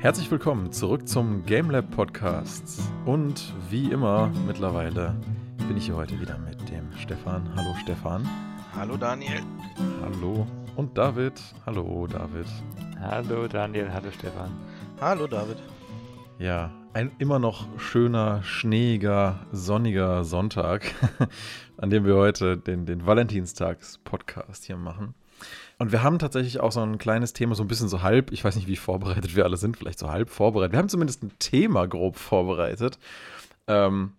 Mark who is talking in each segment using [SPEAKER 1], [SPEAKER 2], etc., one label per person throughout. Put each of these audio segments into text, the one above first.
[SPEAKER 1] Herzlich willkommen zurück zum GameLab Podcast. Und wie immer mittlerweile bin ich hier heute wieder mit dem Stefan. Hallo Stefan.
[SPEAKER 2] Hallo Daniel.
[SPEAKER 1] Hallo. Und David. Hallo David.
[SPEAKER 3] Hallo Daniel, hallo Stefan.
[SPEAKER 2] Hallo David.
[SPEAKER 1] Ja, ein immer noch schöner, schneeiger, sonniger Sonntag, an dem wir heute den, den Valentinstags-Podcast hier machen. Und wir haben tatsächlich auch so ein kleines Thema, so ein bisschen so halb, ich weiß nicht, wie vorbereitet wir alle sind, vielleicht so halb vorbereitet. Wir haben zumindest ein Thema grob vorbereitet. Ähm,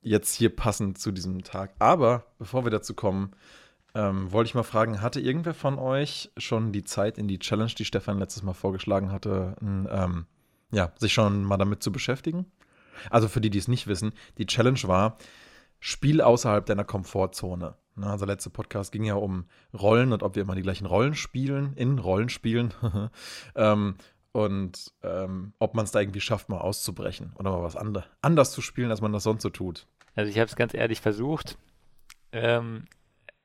[SPEAKER 1] jetzt hier passend zu diesem Tag. Aber bevor wir dazu kommen, ähm, wollte ich mal fragen, hatte irgendwer von euch schon die Zeit in die Challenge, die Stefan letztes Mal vorgeschlagen hatte, ein, ähm, ja, sich schon mal damit zu beschäftigen? Also für die, die es nicht wissen, die Challenge war, Spiel außerhalb deiner Komfortzone. Na, unser letzter Podcast ging ja um Rollen und ob wir immer die gleichen Rollen spielen, in Rollenspielen. ähm, und ähm, ob man es da irgendwie schafft, mal auszubrechen oder mal was andre, anders zu spielen, als man das sonst so tut.
[SPEAKER 3] Also ich habe es ganz ehrlich versucht, ähm,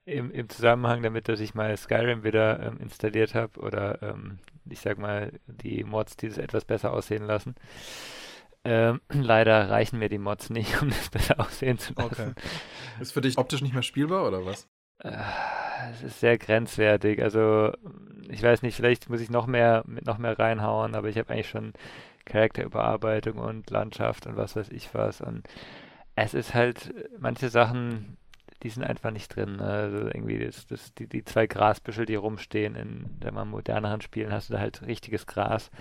[SPEAKER 3] im, im, Zusammenhang damit, dass ich mal Skyrim wieder ähm, installiert habe oder ähm, ich sag mal die Mods, die es etwas besser aussehen lassen. Ähm, leider reichen mir die Mods nicht, um das besser aussehen zu lassen. Okay.
[SPEAKER 1] Ist für dich optisch nicht mehr spielbar oder was?
[SPEAKER 3] Äh, es ist sehr grenzwertig. Also ich weiß nicht, vielleicht muss ich noch mehr mit noch mehr reinhauen, aber ich habe eigentlich schon Charakterüberarbeitung und Landschaft und was weiß ich was. Und es ist halt, manche Sachen, die sind einfach nicht drin. Ne? Also irgendwie das, das, die, die zwei Grasbüschel, die rumstehen in wenn man moderneren Spielen, hast du da halt richtiges Gras.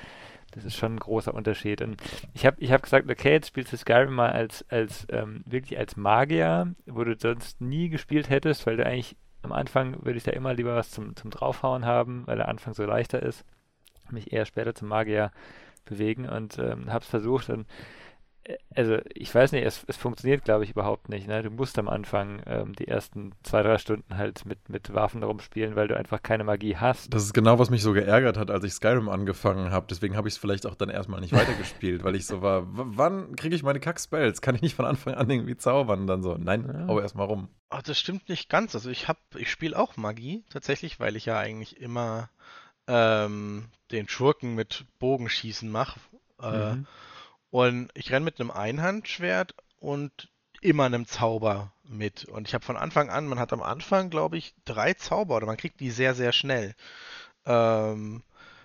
[SPEAKER 3] Das ist schon ein großer Unterschied. Und ich habe ich hab gesagt, okay, jetzt spielst du Skyrim mal als, als ähm, wirklich als Magier, wo du sonst nie gespielt hättest, weil du eigentlich am Anfang würde ich da immer lieber was zum, zum Draufhauen haben, weil der Anfang so leichter ist. Mich eher später zum Magier bewegen und ähm, habe es versucht und also ich weiß nicht, es, es funktioniert, glaube ich, überhaupt nicht. Ne? Du musst am Anfang ähm, die ersten zwei, drei Stunden halt mit, mit Waffen rumspielen, weil du einfach keine Magie hast.
[SPEAKER 1] Das ist genau, was mich so geärgert hat, als ich Skyrim angefangen habe. Deswegen habe ich es vielleicht auch dann erstmal nicht weitergespielt, weil ich so war, wann kriege ich meine Kack-Spells? Kann ich nicht von Anfang an irgendwie zaubern? Und dann so, nein, ja. hau erstmal rum.
[SPEAKER 2] Ach, das stimmt nicht ganz. Also ich habe, ich spiele auch Magie, tatsächlich, weil ich ja eigentlich immer ähm, den Schurken mit Bogenschießen mache. Äh, mhm. Und ich renne mit einem Einhandschwert und immer einem Zauber mit. Und ich habe von Anfang an, man hat am Anfang, glaube ich, drei Zauber oder man kriegt die sehr, sehr schnell. Ähm,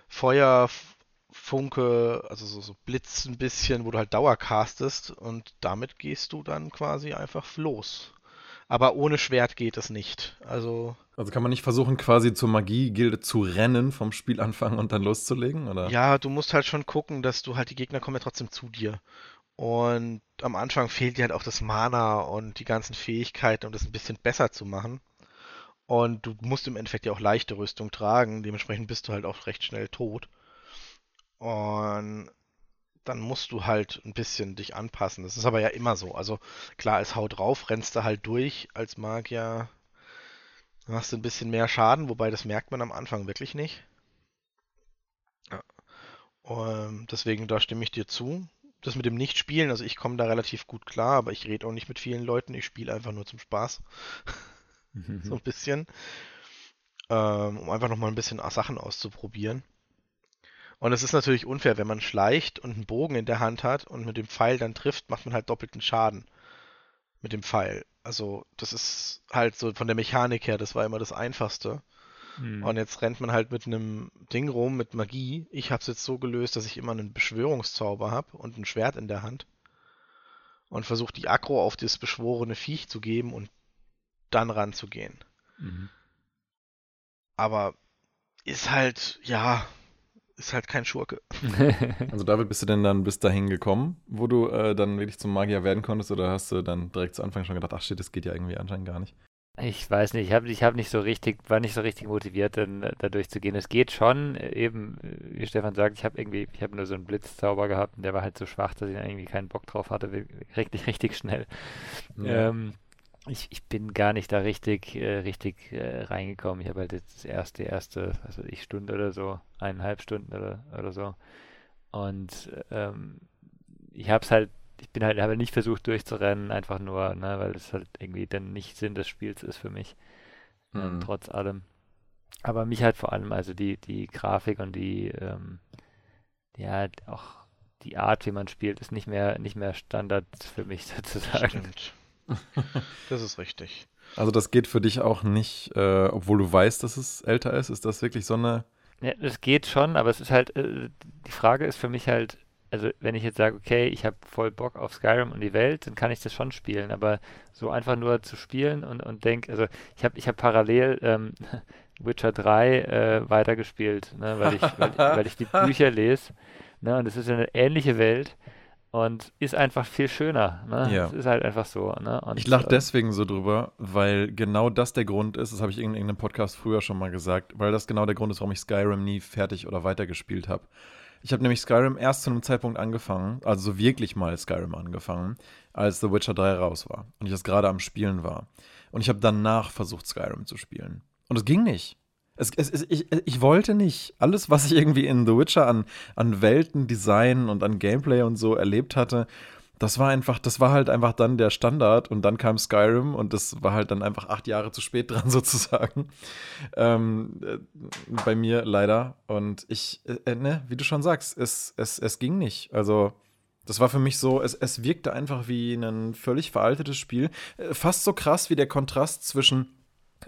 [SPEAKER 2] Feuer, Funke, also so, so Blitz ein bisschen, wo du halt Dauer castest und damit gehst du dann quasi einfach los. Aber ohne Schwert geht es nicht. Also.
[SPEAKER 1] Also kann man nicht versuchen, quasi zur Magie-Gilde zu rennen vom Spielanfang und dann loszulegen, oder?
[SPEAKER 2] Ja, du musst halt schon gucken, dass du halt, die Gegner kommen ja trotzdem zu dir. Und am Anfang fehlt dir halt auch das Mana und die ganzen Fähigkeiten, um das ein bisschen besser zu machen. Und du musst im Endeffekt ja auch leichte Rüstung tragen, dementsprechend bist du halt auch recht schnell tot. Und dann musst du halt ein bisschen dich anpassen. Das ist aber ja immer so. Also klar, es haut drauf, rennst du halt durch als Magier. Dann hast du ein bisschen mehr Schaden, wobei das merkt man am Anfang wirklich nicht. Ja. Und deswegen, da stimme ich dir zu. Das mit dem Nicht-Spielen, also ich komme da relativ gut klar, aber ich rede auch nicht mit vielen Leuten. Ich spiele einfach nur zum Spaß. so ein bisschen. Ähm, um einfach nochmal ein bisschen Sachen auszuprobieren. Und es ist natürlich unfair, wenn man schleicht und einen Bogen in der Hand hat und mit dem Pfeil dann trifft, macht man halt doppelten Schaden mit dem Pfeil. Also das ist halt so von der Mechanik her, das war immer das Einfachste. Hm. Und jetzt rennt man halt mit einem Ding rum, mit Magie. Ich habe es jetzt so gelöst, dass ich immer einen Beschwörungszauber habe und ein Schwert in der Hand. Und versuche die Aggro auf das beschworene Viech zu geben und dann ranzugehen. Mhm. Aber ist halt, ja, ist halt kein Schurke.
[SPEAKER 1] also David, bist du denn dann bis dahin gekommen, wo du äh, dann wirklich zum Magier werden konntest oder hast du dann direkt zu Anfang schon gedacht, ach shit, das geht ja irgendwie anscheinend gar nicht?
[SPEAKER 3] Ich weiß nicht, ich habe ich hab nicht so richtig, war nicht so richtig motiviert, dann äh, da durchzugehen. Es geht schon, äh, eben, äh, wie Stefan sagt, ich habe irgendwie, ich habe nur so einen Blitzzauber gehabt und der war halt so schwach, dass ich irgendwie keinen Bock drauf hatte, richtig, richtig schnell. Ja. Ähm, ich, ich bin gar nicht da richtig, äh, richtig äh, reingekommen. Ich habe halt jetzt das erste, erste, was weiß ich, Stunde oder so, eineinhalb Stunden oder, oder so. Und ähm, ich habe es halt, ich bin halt, habe nicht versucht durchzurennen, einfach nur, ne, weil es halt irgendwie dann nicht Sinn des Spiels ist für mich. Ähm, mhm. Ähm, trotz allem. Aber mich halt vor allem, also die, die Grafik und die, ähm, ja, auch die Art, wie man spielt, ist nicht mehr, nicht mehr Standard für mich sozusagen.
[SPEAKER 2] Stimmt. Das ist richtig.
[SPEAKER 1] Also das geht für dich auch nicht, äh, obwohl du weißt, dass es älter ist. Ist das wirklich so eine...
[SPEAKER 3] Ja, das geht schon, aber es ist halt, äh, die Frage ist für mich halt, also wenn ich jetzt sage, okay, ich habe voll Bock auf Skyrim und die Welt, dann kann ich das schon spielen, aber so einfach nur zu spielen und, und denke, also ich habe ich hab parallel ähm, Witcher 3 äh, weitergespielt, ne, weil, ich, weil, weil, ich die Bücher lese ne, und es ist eine ähnliche Welt und ist einfach viel schöner. Ne?
[SPEAKER 1] Ja.
[SPEAKER 3] Es ist halt einfach so. Ne? Und,
[SPEAKER 1] ich lache
[SPEAKER 3] äh,
[SPEAKER 1] deswegen so drüber, weil genau das der Grund ist, das habe ich in irgendeinem Podcast früher schon mal gesagt, weil das genau der Grund ist, warum ich Skyrim nie fertig oder weitergespielt habe. Ich habe nämlich Skyrim erst zu einem Zeitpunkt angefangen, also so wirklich mal Skyrim angefangen, als The Witcher 3 raus war und ich das gerade am Spielen war. Und ich habe danach versucht, Skyrim zu spielen. Und es ging nicht. Es, es, es, ich, ich wollte nicht. Alles, was ich irgendwie in The Witcher an, an Welten, Design und an Gameplay und so erlebt hatte, das war einfach, das war halt einfach dann der Standard und dann kam Skyrim und das war halt dann einfach acht Jahre zu spät dran sozusagen. Ähm, äh, bei mir leider. Und ich, äh, ne, wie du schon sagst, es, es, es ging nicht. Also, das war für mich so, es, es wirkte einfach wie ein völlig veraltetes Spiel. Äh, fast so krass wie der Kontrast zwischen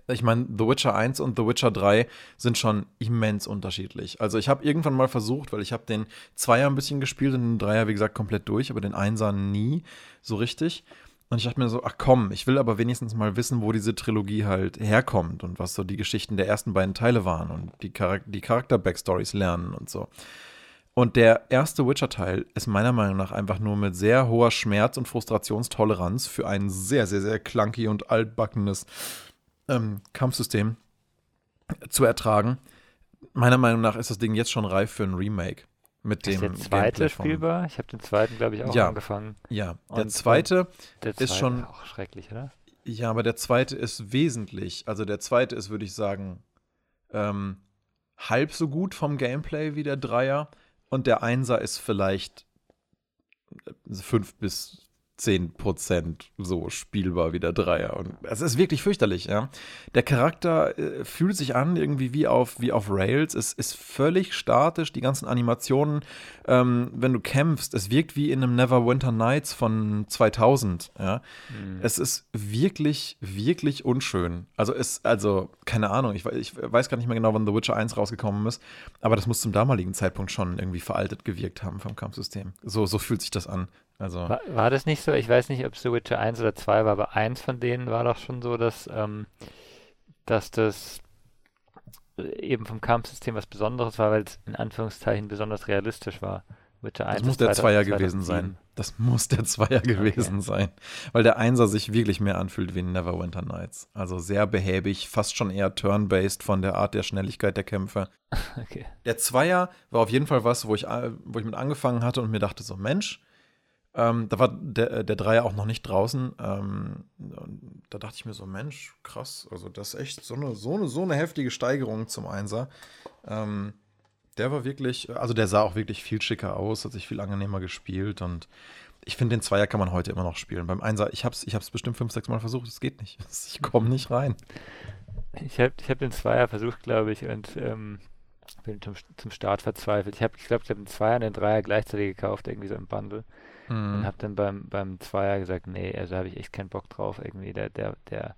[SPEAKER 1] ich meine, The Witcher 1 und The Witcher 3 sind schon immens unterschiedlich. Also ich habe irgendwann mal versucht, weil ich habe den Zweier ein bisschen gespielt und den Dreier, wie gesagt, komplett durch, aber den Einser nie so richtig. Und ich dachte mir so, ach komm, ich will aber wenigstens mal wissen, wo diese Trilogie halt herkommt und was so die Geschichten der ersten beiden Teile waren und die, Charak die Charakter-Backstories lernen und so. Und der erste Witcher-Teil ist meiner Meinung nach einfach nur mit sehr hoher Schmerz- und Frustrationstoleranz für ein sehr, sehr, sehr clunky und altbackenes ähm, Kampfsystem zu ertragen. Meiner Meinung nach ist das Ding jetzt schon reif für ein Remake. Mit
[SPEAKER 3] ist
[SPEAKER 1] dem
[SPEAKER 3] der zweite
[SPEAKER 1] Gameplay
[SPEAKER 3] spielbar? Ich habe den zweiten, glaube ich, auch
[SPEAKER 1] Ja.
[SPEAKER 3] angefangen.
[SPEAKER 1] Ja, der
[SPEAKER 3] Und-
[SPEAKER 1] zweite,
[SPEAKER 3] Der
[SPEAKER 1] Ist
[SPEAKER 3] zweite
[SPEAKER 1] schon-
[SPEAKER 3] auch schrecklich, oder?
[SPEAKER 1] ja, aber der zweite ist wesentlich. Also der zweite ist, würde ich sagen, ähm, halb so gut vom Gameplay wie der Dreier. Und der Einser ist vielleicht fünf bis zehn Prozent so spielbar wie der Dreier. Und es ist wirklich fürchterlich, ja. Der Charakter äh, fühlt sich an irgendwie wie auf, wie auf Rails. Es ist völlig statisch, die ganzen Animationen, ähm, wenn du kämpfst, es wirkt wie in einem Neverwinter Nights von 2000, ja.
[SPEAKER 3] Hm.
[SPEAKER 1] Es ist wirklich, wirklich unschön. Also es, also, keine Ahnung, ich, ich weiß gar nicht mehr genau, wann The Witcher 1 rausgekommen ist, aber das muss zum damaligen Zeitpunkt schon irgendwie veraltet gewirkt haben vom Kampfsystem. So, so fühlt sich das an. Also,
[SPEAKER 3] War, war das nicht so? Ich weiß nicht, ob es The Witcher 1 oder 2 war, aber eins von denen war doch schon so, dass, ähm, dass das eben vom Kampfsystem was Besonderes war, weil es in Anführungszeichen besonders realistisch war. Witcher 1
[SPEAKER 1] das muss der
[SPEAKER 3] 2000
[SPEAKER 1] Zweier gewesen
[SPEAKER 3] 2007.
[SPEAKER 1] sein. Das muss der Zweier gewesen sein. Weil der Einser sich wirklich mehr anfühlt wie in Neverwinter Nights. Also sehr behäbig, fast schon eher turn-based von der Art der Schnelligkeit der Kämpfe.
[SPEAKER 3] Okay.
[SPEAKER 1] Der Zweier war auf jeden Fall was, wo ich, äh, wo ich mit angefangen hatte und mir dachte so, Mensch, ähm, da war der, der Dreier auch noch nicht draußen. Ähm, da dachte ich mir so, Mensch, krass, also das ist echt so eine, so eine, so eine heftige Steigerung zum Einser. Ähm, der war wirklich, also der sah auch wirklich viel schicker aus, hat sich viel angenehmer gespielt und ich finde, den Zweier kann man heute immer noch spielen. Beim Einser, ich habe es ich hab's bestimmt fünf, sechs Mal versucht, es geht nicht. Ich komme nicht rein.
[SPEAKER 3] Ich habe ich hab den Zweier versucht, glaube ich, und ähm, bin zum, zum Start verzweifelt. Ich habe, ich glaube, ich habe den Zweier und den Dreier gleichzeitig gekauft, irgendwie so im Bundle. Und
[SPEAKER 1] Hm.
[SPEAKER 3] habe dann beim, beim Zweier gesagt, nee, also habe ich echt keinen Bock drauf. Irgendwie der, der, der,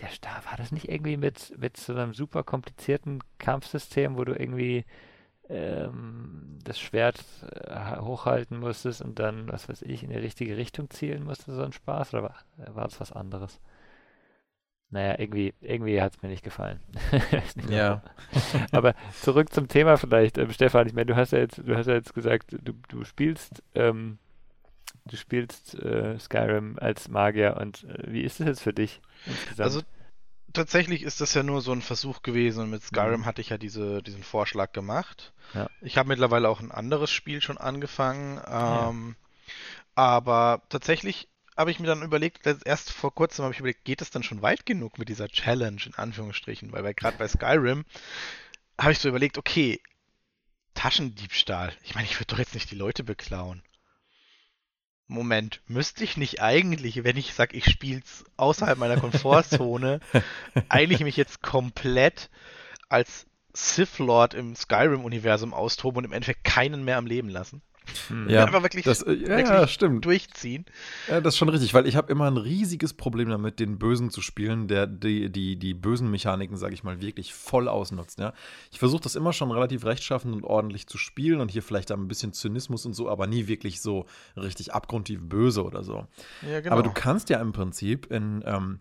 [SPEAKER 3] der Star, war das nicht irgendwie mit, mit so einem super komplizierten Kampfsystem, wo du irgendwie ähm, das Schwert äh, hochhalten musstest und dann, was weiß ich, in die richtige Richtung zielen musstest, so ein Spaß? Oder war, war das was anderes? Naja, irgendwie, irgendwie hat es mir nicht gefallen. Nicht
[SPEAKER 1] Ja.
[SPEAKER 3] Aber zurück zum Thema vielleicht, ähm, Stefan. Ich meine, du hast ja jetzt, du hast ja jetzt gesagt, du, du spielst, ähm, du spielst äh, Skyrim als Magier und äh, wie ist das jetzt für dich insgesamt?
[SPEAKER 2] Also tatsächlich ist das ja nur so ein Versuch gewesen und mit Skyrim
[SPEAKER 3] Mhm.
[SPEAKER 2] hatte ich ja diese, diesen Vorschlag gemacht.
[SPEAKER 3] Ja.
[SPEAKER 2] Ich habe mittlerweile auch ein anderes Spiel schon angefangen,
[SPEAKER 3] ja.
[SPEAKER 2] ähm, aber tatsächlich habe ich mir dann überlegt, erst vor kurzem habe ich überlegt, geht es dann schon weit genug mit dieser Challenge in Anführungsstrichen, weil gerade bei Skyrim habe ich so überlegt, okay, Taschendiebstahl. Ich meine, ich würde doch jetzt nicht die Leute beklauen. Moment, müsste ich nicht eigentlich, wenn ich sage, ich spiele es außerhalb meiner Komfortzone, eigentlich mich jetzt komplett als Sith Lord im Skyrim-Universum austoben und im Endeffekt keinen mehr am Leben lassen.
[SPEAKER 1] Hm. Ja,
[SPEAKER 2] einfach wirklich,
[SPEAKER 1] das,
[SPEAKER 2] äh,
[SPEAKER 1] ja, wirklich stimmt.
[SPEAKER 2] durchziehen.
[SPEAKER 1] Ja, das ist schon richtig, weil ich habe immer ein riesiges Problem damit, den Bösen zu spielen, der die, die, die bösen Mechaniken, sage ich mal, wirklich voll ausnutzt. Ja? Ich versuche das immer schon relativ rechtschaffen und ordentlich zu spielen und hier vielleicht ein bisschen Zynismus und so, aber nie wirklich so richtig abgrundtief böse oder so. Ja, genau. Aber du kannst ja im Prinzip in ähm,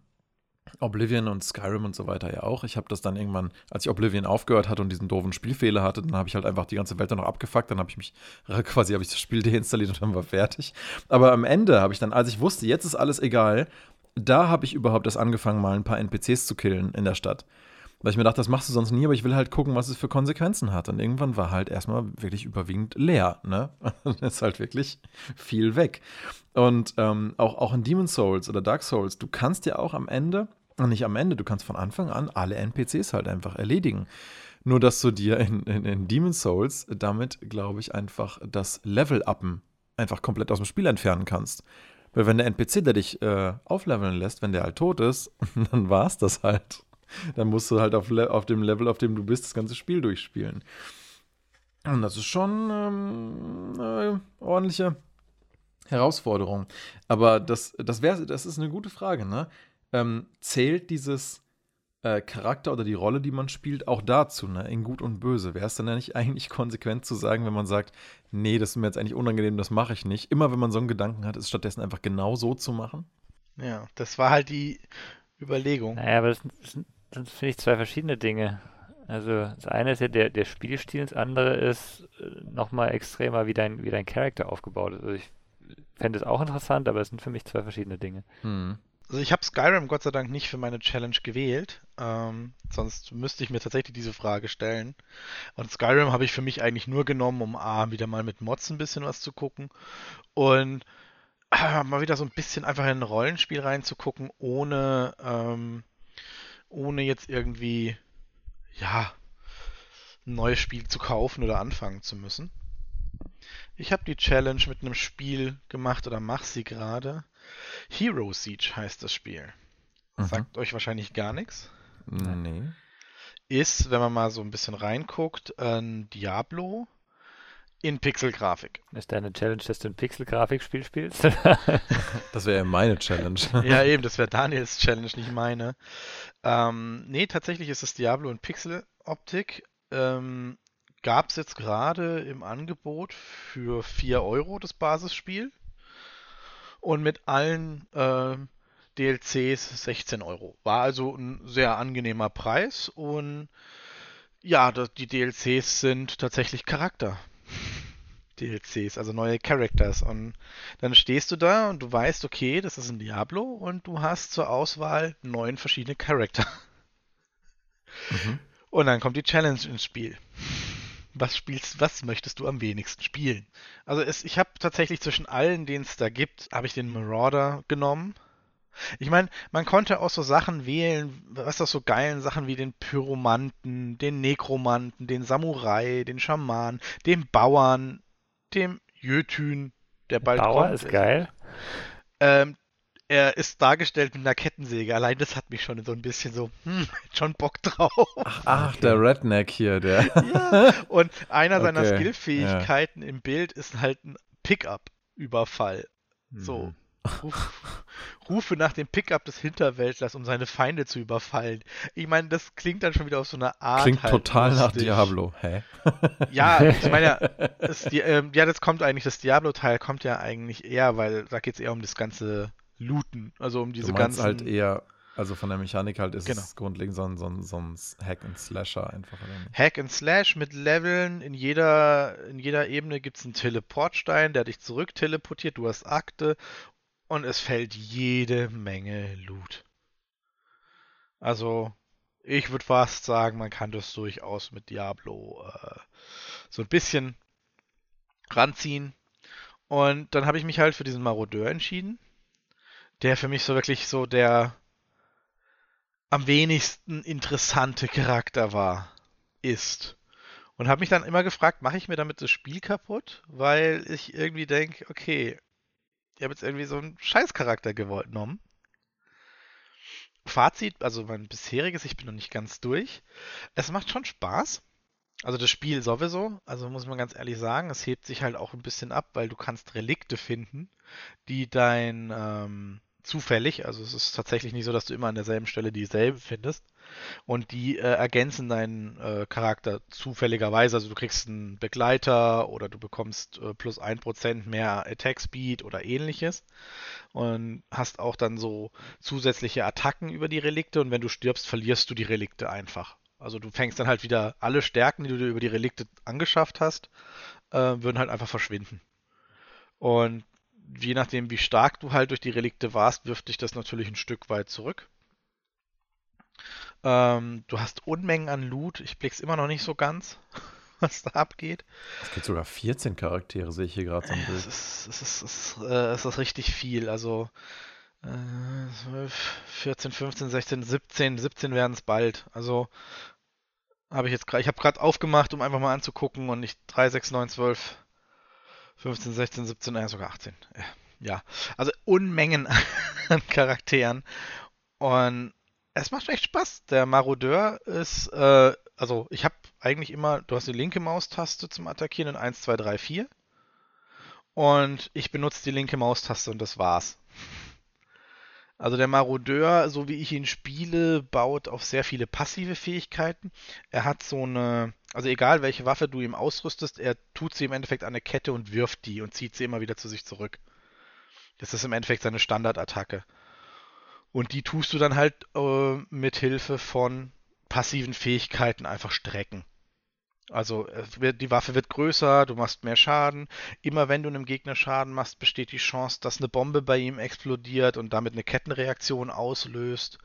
[SPEAKER 1] Oblivion und Skyrim und so weiter ja auch. Ich habe das dann irgendwann, als ich Oblivion aufgehört hatte und diesen doofen Spielfehler hatte, dann habe ich halt einfach die ganze Welt dann noch abgefuckt. Dann habe ich mich quasi habe ich das Spiel deinstalliert und dann war fertig. Aber am Ende habe ich dann, als ich wusste, jetzt ist alles egal, da habe ich überhaupt erst angefangen, mal ein paar NPCs zu killen in der Stadt. Weil ich mir dachte, das machst du sonst nie, aber ich will halt gucken, was es für Konsequenzen hat. Und irgendwann war halt erstmal wirklich überwiegend leer, ne? ist halt wirklich viel weg. Und ähm, auch, auch in Demon Souls oder Dark Souls, du kannst ja auch am Ende und nicht am Ende, du kannst von Anfang an alle NPCs halt einfach erledigen. Nur, dass du dir in, in, in Demon Souls damit, glaube ich, einfach das Level-Uppen einfach komplett aus dem Spiel entfernen kannst. Weil wenn der NPC, der dich äh, aufleveln lässt, wenn der halt tot ist, dann war es das halt. Dann musst du halt auf, auf dem Level, auf dem du bist, das ganze Spiel durchspielen. Und das ist schon ähm, eine ordentliche Herausforderung. Aber das, das, wär, das ist eine gute Frage, ne? Ähm, zählt dieses äh, Charakter oder die Rolle, die man spielt, auch dazu, ne? in Gut und Böse. Wäre es dann ja nicht eigentlich konsequent zu sagen, wenn man sagt, nee, das ist mir jetzt eigentlich unangenehm, das mache ich nicht. Immer wenn man so einen Gedanken hat, ist stattdessen einfach genau so zu machen?
[SPEAKER 2] Ja, das war halt die Überlegung.
[SPEAKER 3] Naja, aber das sind, das finde ich, zwei verschiedene Dinge. Also das eine ist ja der, der Spielstil, das andere ist äh, nochmal extremer, wie dein, wie dein Charakter aufgebaut ist. Also ich fände es auch interessant, aber es sind für mich zwei verschiedene Dinge. Hm.
[SPEAKER 2] Also ich habe Skyrim Gott sei Dank nicht für meine Challenge gewählt, ähm, sonst müsste ich mir tatsächlich diese Frage stellen. Und Skyrim habe ich für mich eigentlich nur genommen, um A, wieder mal mit Mods ein bisschen was zu gucken und äh, mal wieder so ein bisschen einfach in ein Rollenspiel reinzugucken, ohne, ähm, ohne jetzt irgendwie, ja, ein neues Spiel zu kaufen oder anfangen zu müssen. Ich habe die Challenge mit einem Spiel gemacht oder mache sie gerade. Hero Siege heißt das Spiel. Mhm. Sagt euch wahrscheinlich gar nichts.
[SPEAKER 1] Nee.
[SPEAKER 2] Ist, wenn man mal so ein bisschen reinguckt, ein Diablo in Pixelgrafik.
[SPEAKER 3] Ist deine Challenge, dass du ein Pixelgrafikspiel spielst?
[SPEAKER 1] das wäre ja meine Challenge.
[SPEAKER 2] ja, eben, das wäre Daniels Challenge, nicht meine. Ähm, nee, tatsächlich ist es Diablo in Pixeloptik. Ähm, Gab es jetzt gerade im Angebot für 4 Euro das Basisspiel und mit allen äh, DLCs 16 Euro. War also ein sehr angenehmer Preis und ja, die DLCs sind tatsächlich Charakter. DLCs, also neue Characters. Und dann stehst du da und du weißt, okay, das ist ein Diablo und du hast zur Auswahl neun verschiedene Charakter. Mhm. Und dann kommt die Challenge ins Spiel was spielst, was möchtest du am wenigsten spielen? Also es, ich habe tatsächlich zwischen allen, denen es da gibt, habe ich den Marauder genommen. Ich meine, man konnte auch so Sachen wählen, was das so geilen Sachen wie den Pyromanten, den Nekromanten, den Samurai, den Schaman, den Bauern, dem Jötün, der bald
[SPEAKER 3] Bauer kommt. ist geil.
[SPEAKER 2] Ähm, er ist dargestellt mit einer Kettensäge. Allein das hat mich schon so ein bisschen so, hm, schon Bock drauf.
[SPEAKER 1] Ach, ach der Redneck hier, der.
[SPEAKER 2] ja, und einer okay, seiner Skillfähigkeiten ja. im Bild ist halt ein Pickup-Überfall. So. Mhm. Ruf, rufe nach dem Pickup des Hinterwäldlers, um seine Feinde zu überfallen. Ich meine, das klingt dann schon wieder auf so eine Art.
[SPEAKER 1] Klingt halt total lustig. nach Diablo, hä?
[SPEAKER 2] Ja, ich meine ja, das, ähm, ja, das kommt eigentlich, das Diablo-Teil kommt ja eigentlich eher, weil da geht es eher um das ganze looten. Also um diese
[SPEAKER 1] du
[SPEAKER 2] ganzen.
[SPEAKER 1] halt eher, also von der Mechanik halt ist genau. es grundlegend so ein, so, ein, so ein Hack and Slasher einfach.
[SPEAKER 2] Hack and Slash mit Leveln. In jeder, in jeder Ebene gibt es einen Teleportstein, der dich zurück teleportiert. Du hast Akte und es fällt jede Menge Loot. Also, ich würde fast sagen, man kann das durchaus mit Diablo äh, so ein bisschen ranziehen. Und dann habe ich mich halt für diesen Marodeur entschieden der für mich so wirklich so der am wenigsten interessante Charakter war, ist. Und habe mich dann immer gefragt, mache ich mir damit das Spiel kaputt? Weil ich irgendwie denke, okay, ich habe jetzt irgendwie so einen Scheißcharakter genommen. Fazit, also mein bisheriges, ich bin noch nicht ganz durch. Es macht schon Spaß. Also das Spiel sowieso, also muss man ganz ehrlich sagen, es hebt sich halt auch ein bisschen ab, weil du kannst Relikte finden, die dein ähm, zufällig, also es ist tatsächlich nicht so, dass du immer an derselben Stelle dieselbe findest und die äh, ergänzen deinen äh, Charakter zufälligerweise, also du kriegst einen Begleiter oder du bekommst äh, plus 1% mehr Attack Speed oder ähnliches und hast auch dann so zusätzliche Attacken über die Relikte und wenn du stirbst, verlierst du die Relikte einfach. Also du fängst dann halt wieder alle Stärken, die du dir über die Relikte angeschafft hast, äh, würden halt einfach verschwinden. Und je nachdem, wie stark du halt durch die Relikte warst, wirft dich das natürlich ein Stück weit zurück. Ähm, du hast Unmengen an Loot. Ich blick's immer noch nicht so ganz, was da abgeht.
[SPEAKER 1] Es gibt sogar 14 Charaktere, sehe ich hier gerade so ein Bild.
[SPEAKER 2] Es ist, es ist, es ist, äh, es ist richtig viel. Also 12, 14, 15, 16, 17, 17 werden es bald. Also habe ich jetzt gerade, ich habe gerade aufgemacht, um einfach mal anzugucken und nicht 3, 6, 9, 12, 15, 16, 17, äh, sogar 18. Ja, also Unmengen an Charakteren. Und es macht echt Spaß. Der Marodeur ist, äh, also ich habe eigentlich immer, du hast die linke Maustaste zum Attackieren in 1, 2, 3, 4. Und ich benutze die linke Maustaste und das war's. Also der Marodeur, so wie ich ihn spiele, baut auf sehr viele passive Fähigkeiten. Er hat so eine, also egal welche Waffe du ihm ausrüstest, er tut sie im Endeffekt an eine Kette und wirft die und zieht sie immer wieder zu sich zurück. Das ist im Endeffekt seine Standardattacke. Und die tust du dann halt äh, mit Hilfe von passiven Fähigkeiten einfach strecken. Also die Waffe wird größer, du machst mehr Schaden. Immer wenn du einem Gegner Schaden machst, besteht die Chance, dass eine Bombe bei ihm explodiert und damit eine Kettenreaktion auslöst.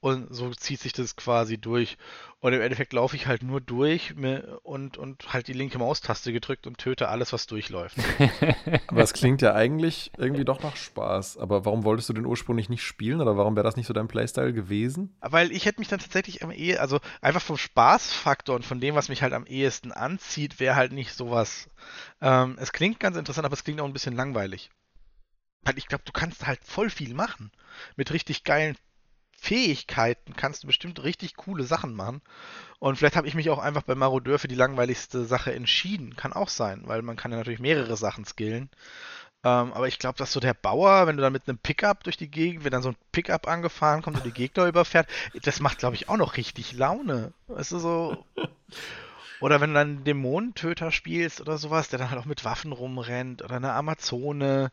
[SPEAKER 2] Und so zieht sich das quasi durch. Und im Endeffekt laufe ich halt nur durch und, und halt die linke Maustaste gedrückt und töte alles, was durchläuft.
[SPEAKER 1] Aber es klingt ja eigentlich irgendwie doch nach Spaß. Aber warum wolltest du den ursprünglich nicht spielen oder warum wäre das nicht so dein Playstyle gewesen?
[SPEAKER 2] Weil ich hätte mich dann tatsächlich am ehesten, also einfach vom Spaßfaktor und von dem, was mich halt am ehesten anzieht, wäre halt nicht sowas. Ähm, es klingt ganz interessant, aber es klingt auch ein bisschen langweilig. Weil ich glaube, du kannst halt voll viel machen. Mit richtig geilen Fähigkeiten kannst du bestimmt richtig coole Sachen machen. Und vielleicht habe ich mich auch einfach bei Marodeur für die langweiligste Sache entschieden. Kann auch sein, weil man kann ja natürlich mehrere Sachen skillen. Ähm, aber ich glaube, dass so der Bauer, wenn du dann mit einem Pickup durch die Gegend, wenn dann so ein Pickup angefahren kommt und die Gegner überfährt, das macht, glaube ich, auch noch richtig Laune. Weißt du, so. Oder wenn du dann einen Dämonentöter spielst oder sowas, der dann halt auch mit Waffen rumrennt oder eine Amazone.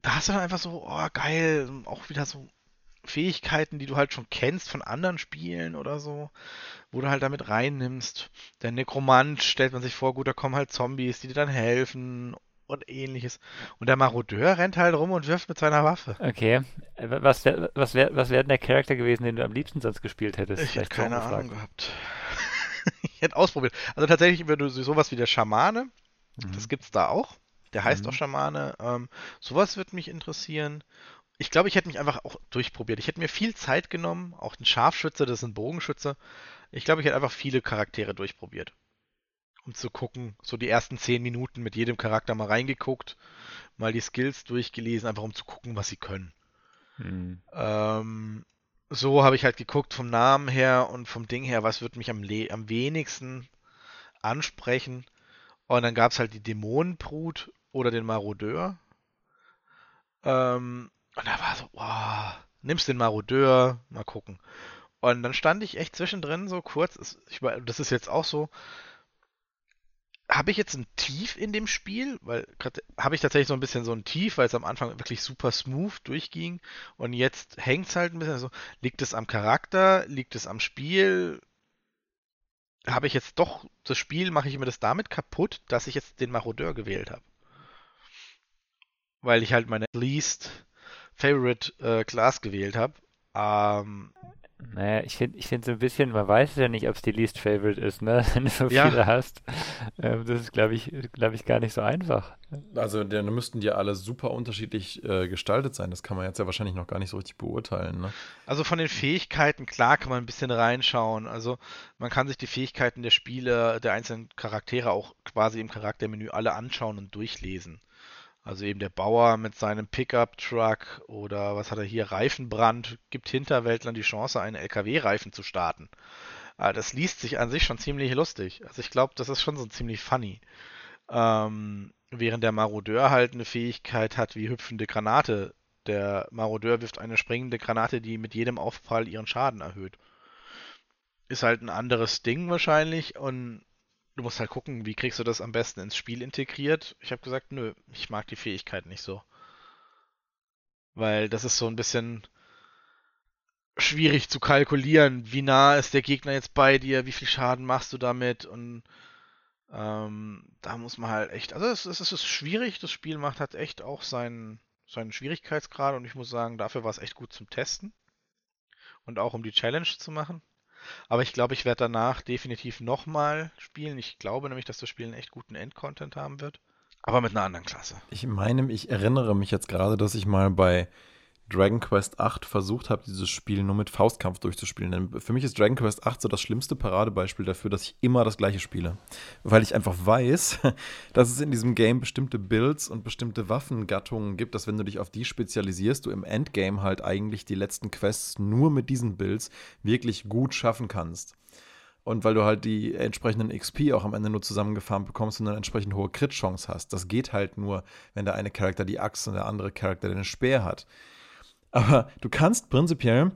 [SPEAKER 2] Da hast du dann einfach so, oh geil, auch wieder so Fähigkeiten, die du halt schon kennst von anderen Spielen oder so, wo du halt damit reinnimmst. Der Nekromant stellt man sich vor, gut, da kommen halt Zombies, die dir dann helfen und ähnliches. Und der Marodeur rennt halt rum und wirft mit seiner Waffe.
[SPEAKER 3] Okay. Was wäre was wär, was wär denn der Charakter gewesen, den du am liebsten sonst gespielt hättest?
[SPEAKER 2] Ich hätte keine Ahnung gehabt. ich hätte ausprobiert. Also tatsächlich, wenn du sowas wie der Schamane, mhm. das gibt's da auch. Der heißt mhm. auch Schamane. Ähm, sowas wird mich interessieren ich glaube, ich hätte mich einfach auch durchprobiert. Ich hätte mir viel Zeit genommen, auch ein Scharfschütze, das ist ein Bogenschütze. Ich glaube, ich hätte einfach viele Charaktere durchprobiert. Um zu gucken, so die ersten zehn Minuten mit jedem Charakter mal reingeguckt, mal die Skills durchgelesen, einfach um zu gucken, was sie können. Hm. Ähm, so habe ich halt geguckt vom Namen her und vom Ding her, was wird mich am, am wenigsten ansprechen. Und dann gab es halt die Dämonenbrut oder den Marodeur. Ähm, und da war so, wow, nimmst den Marodeur, mal gucken. Und dann stand ich echt zwischendrin so kurz, ich, das ist jetzt auch so, habe ich jetzt ein Tief in dem Spiel? Weil habe ich tatsächlich so ein bisschen so ein Tief, weil es am Anfang wirklich super smooth durchging und jetzt hängt es halt ein bisschen so. Liegt es am Charakter? Liegt es am Spiel? Habe ich jetzt doch das Spiel, mache ich mir das damit kaputt, dass ich jetzt den Marodeur gewählt habe? Weil ich halt meine least Favorite äh, Class gewählt habe. Ähm,
[SPEAKER 3] naja, ich finde ich find so ein bisschen, man weiß ja nicht, ob es die Least Favorite ist, ne? Wenn du so ja. viele hast. Ähm, das ist, glaube ich, glaube ich, gar nicht so einfach.
[SPEAKER 1] Also dann müssten die alle super unterschiedlich äh, gestaltet sein. Das kann man jetzt ja wahrscheinlich noch gar nicht so richtig beurteilen, ne?
[SPEAKER 2] Also von den Fähigkeiten, klar, kann man ein bisschen reinschauen. Also man kann sich die Fähigkeiten der Spiele, der einzelnen Charaktere auch quasi im Charaktermenü alle anschauen und durchlesen. Also eben der Bauer mit seinem Pickup-Truck oder was hat er hier, Reifenbrand, gibt Hinterwäldlern die Chance, einen LKW-Reifen zu starten. Aber das liest sich an sich schon ziemlich lustig. Also ich glaube, das ist schon so ziemlich funny. Ähm, während der Marodeur halt eine Fähigkeit hat wie hüpfende Granate. Der Marodeur wirft eine springende Granate, die mit jedem Aufprall ihren Schaden erhöht. Ist halt ein anderes Ding wahrscheinlich und du musst halt gucken, wie kriegst du das am besten ins Spiel integriert. Ich habe gesagt, nö, ich mag die Fähigkeit nicht so. Weil das ist so ein bisschen schwierig zu kalkulieren, wie nah ist der Gegner jetzt bei dir, wie viel Schaden machst du damit und ähm, da muss man halt echt, also es, es, es, ist schwierig, das Spiel macht halt echt auch seinen, seinen Schwierigkeitsgrad und ich muss sagen, dafür war es echt gut zum Testen und auch um die Challenge zu machen. Aber ich glaube, ich werde danach definitiv nochmal spielen. Ich glaube nämlich, dass das Spiel einen echt guten Endcontent haben wird. Aber mit einer anderen Klasse.
[SPEAKER 1] Ich meine, ich erinnere mich jetzt gerade, dass ich mal bei Dragon Quest 8 versucht habe, dieses Spiel nur mit Faustkampf durchzuspielen. Denn für mich ist Dragon Quest 8 so das schlimmste Paradebeispiel dafür, dass ich immer das gleiche spiele. Weil ich einfach weiß, dass es in diesem Game bestimmte Builds und bestimmte Waffengattungen gibt, dass wenn du dich auf die spezialisierst, du im Endgame halt eigentlich die letzten Quests nur mit diesen Builds wirklich gut schaffen kannst. Und weil du halt die entsprechenden XP auch am Ende nur zusammengefahren bekommst und eine entsprechend hohe Crit-Chance hast. Das geht halt nur, wenn der eine Charakter die Axt und der andere Charakter den Speer hat. Aber du kannst prinzipiell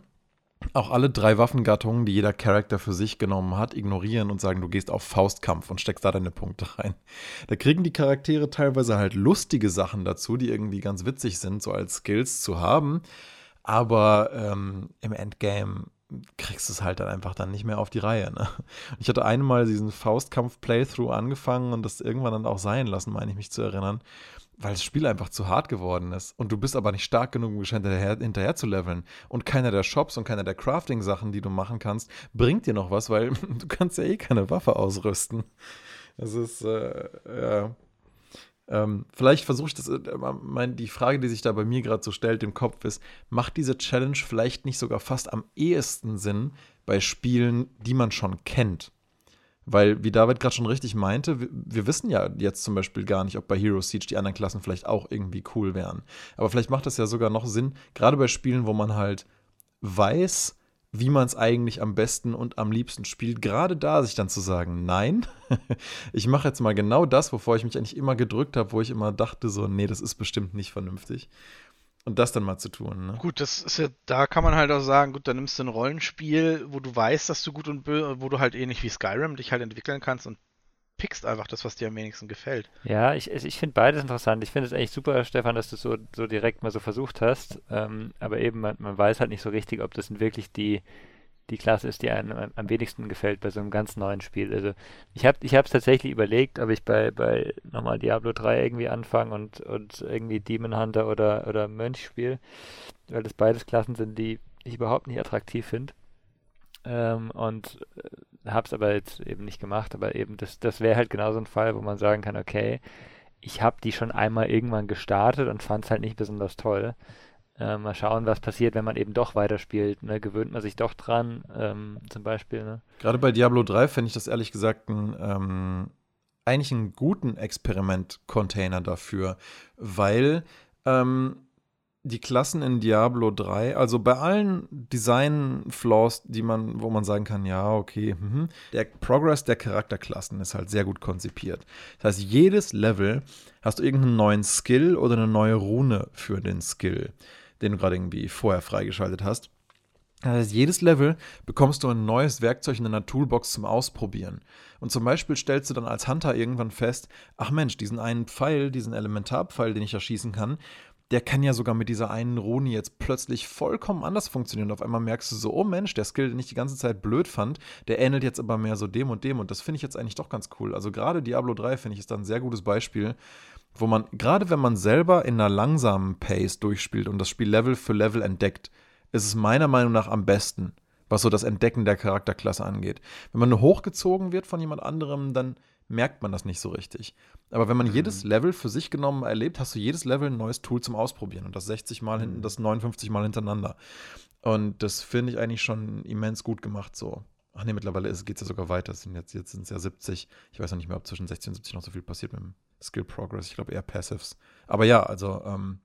[SPEAKER 1] auch alle drei Waffengattungen, die jeder Charakter für sich genommen hat, ignorieren und sagen, du gehst auf Faustkampf und steckst da deine Punkte rein. Da kriegen die Charaktere teilweise halt lustige Sachen dazu, die irgendwie ganz witzig sind, so als Skills zu haben. Aber ähm, im Endgame kriegst du es halt dann einfach dann nicht mehr auf die Reihe. Ne? Ich hatte einmal diesen Faustkampf-Playthrough angefangen und das irgendwann dann auch sein lassen, meine ich mich zu erinnern weil das Spiel einfach zu hart geworden ist. Und du bist aber nicht stark genug, um hinterher, hinterher zu leveln. Und keiner der Shops und keiner der Crafting-Sachen, die du machen kannst, bringt dir noch was, weil du kannst ja eh keine Waffe ausrüsten. Das ist, äh, ja. Ähm, vielleicht versuche ich das, äh, mein, die Frage, die sich da bei mir gerade so stellt im Kopf ist, macht diese Challenge vielleicht nicht sogar fast am ehesten Sinn bei Spielen, die man schon kennt? Weil, wie David gerade schon richtig meinte, wir, wir, wissen ja jetzt zum Beispiel gar nicht, ob bei Hero Siege die anderen Klassen vielleicht auch irgendwie cool wären. Aber vielleicht macht das ja sogar noch Sinn, gerade bei Spielen, wo man halt weiß, wie man es eigentlich am besten und am liebsten spielt, gerade da sich dann zu sagen, nein, ich mache jetzt mal genau das, wovor ich mich eigentlich immer gedrückt habe, wo ich immer dachte, so, nee, das ist bestimmt nicht vernünftig. Und das dann mal zu tun. Ne?
[SPEAKER 2] Gut, das ist ja, da kann man halt auch sagen, gut, dann nimmst du ein Rollenspiel, wo du weißt, dass du gut und böse, wo du halt ähnlich wie Skyrim dich halt entwickeln kannst und pickst einfach das, was dir am wenigsten gefällt.
[SPEAKER 3] Ja, ich, ich finde beides interessant. Ich finde es eigentlich super, Stefan, dass du es so, so direkt mal so versucht hast. Ähm, aber eben, man, man weiß halt nicht so richtig, ob das wirklich die, die Klasse ist, die einem am wenigsten gefällt bei so einem ganz neuen Spiel. Also ich habe ich es tatsächlich überlegt, ob ich bei, bei nochmal Diablo 3 irgendwie anfange und, und irgendwie Demon Hunter oder, oder Mönch spiele, weil das beides Klassen sind, die ich überhaupt nicht attraktiv finde. Ähm, und äh, habe es aber jetzt eben nicht gemacht, aber eben das, das wäre halt genau so ein Fall, wo man sagen kann, okay, ich habe die schon einmal irgendwann gestartet und fand es halt nicht besonders toll. Äh, mal schauen, was passiert, wenn man eben doch weiterspielt. Ne? Gewöhnt man sich doch dran, ähm, zum Beispiel. Ne?
[SPEAKER 1] Gerade bei Diablo 3 fände ich das ehrlich gesagt ein, ähm, eigentlich einen guten Experiment-Container dafür, weil ähm, die Klassen in Diablo 3, also bei allen Design-Flaws, die man, wo man sagen kann, ja, okay, mh, der Progress der Charakterklassen ist halt sehr gut konzipiert. Das heißt, jedes Level hast du irgendeinen neuen Skill oder eine neue Rune für den Skill den du gerade irgendwie vorher freigeschaltet hast. Das heißt, jedes Level bekommst du ein neues Werkzeug in deiner Toolbox zum Ausprobieren. Und zum Beispiel stellst du dann als Hunter irgendwann fest, ach Mensch, diesen einen Pfeil, diesen Elementarpfeil, den ich erschießen kann, der kann ja sogar mit dieser einen Runi jetzt plötzlich vollkommen anders funktionieren. Und auf einmal merkst du so, oh Mensch, der Skill, den ich die ganze Zeit blöd fand, der ähnelt jetzt aber mehr so dem und dem. Und das finde ich jetzt eigentlich doch ganz cool. Also gerade Diablo 3 finde ich ist da ein sehr gutes Beispiel, wo man, gerade wenn man selber in einer langsamen Pace durchspielt und das Spiel Level für Level entdeckt, ist es meiner Meinung nach am besten, was so das Entdecken der Charakterklasse angeht. Wenn man nur hochgezogen wird von jemand anderem, dann merkt man das nicht so richtig. Aber wenn man mhm. jedes Level für sich genommen erlebt, hast du jedes Level ein neues Tool zum Ausprobieren und das 60 Mal hinten, mhm. das 59 Mal hintereinander. Und das finde ich eigentlich schon immens gut gemacht so. ach nee, mittlerweile geht es ja sogar weiter. Es sind jetzt, jetzt sind es ja 70. Ich weiß noch nicht mehr, ob zwischen 60 und 70 noch so viel passiert mit dem Skill Progress. Ich glaube eher Passives. Aber ja, also ähm,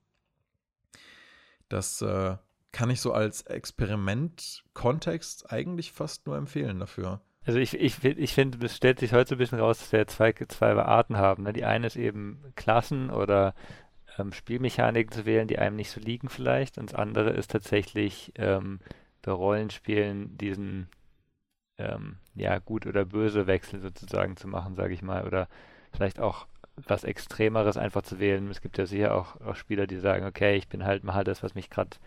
[SPEAKER 1] das äh, kann ich so als Experiment-Kontext eigentlich fast nur empfehlen dafür.
[SPEAKER 3] Also ich, ich, ich finde, es stellt sich heute so ein bisschen raus, dass wir zwei, zwei Arten haben. Ne? Die eine ist eben Klassen oder ähm, Spielmechaniken zu wählen, die einem nicht so liegen vielleicht. Und das andere ist tatsächlich ähm, bei Rollenspielen diesen ähm, ja, gut oder böse Wechsel sozusagen zu machen, sage ich mal. Oder vielleicht auch was Extremeres einfach zu wählen. Es gibt ja sicher auch, auch Spieler, die sagen, okay, ich bin halt mal das, was mich gerade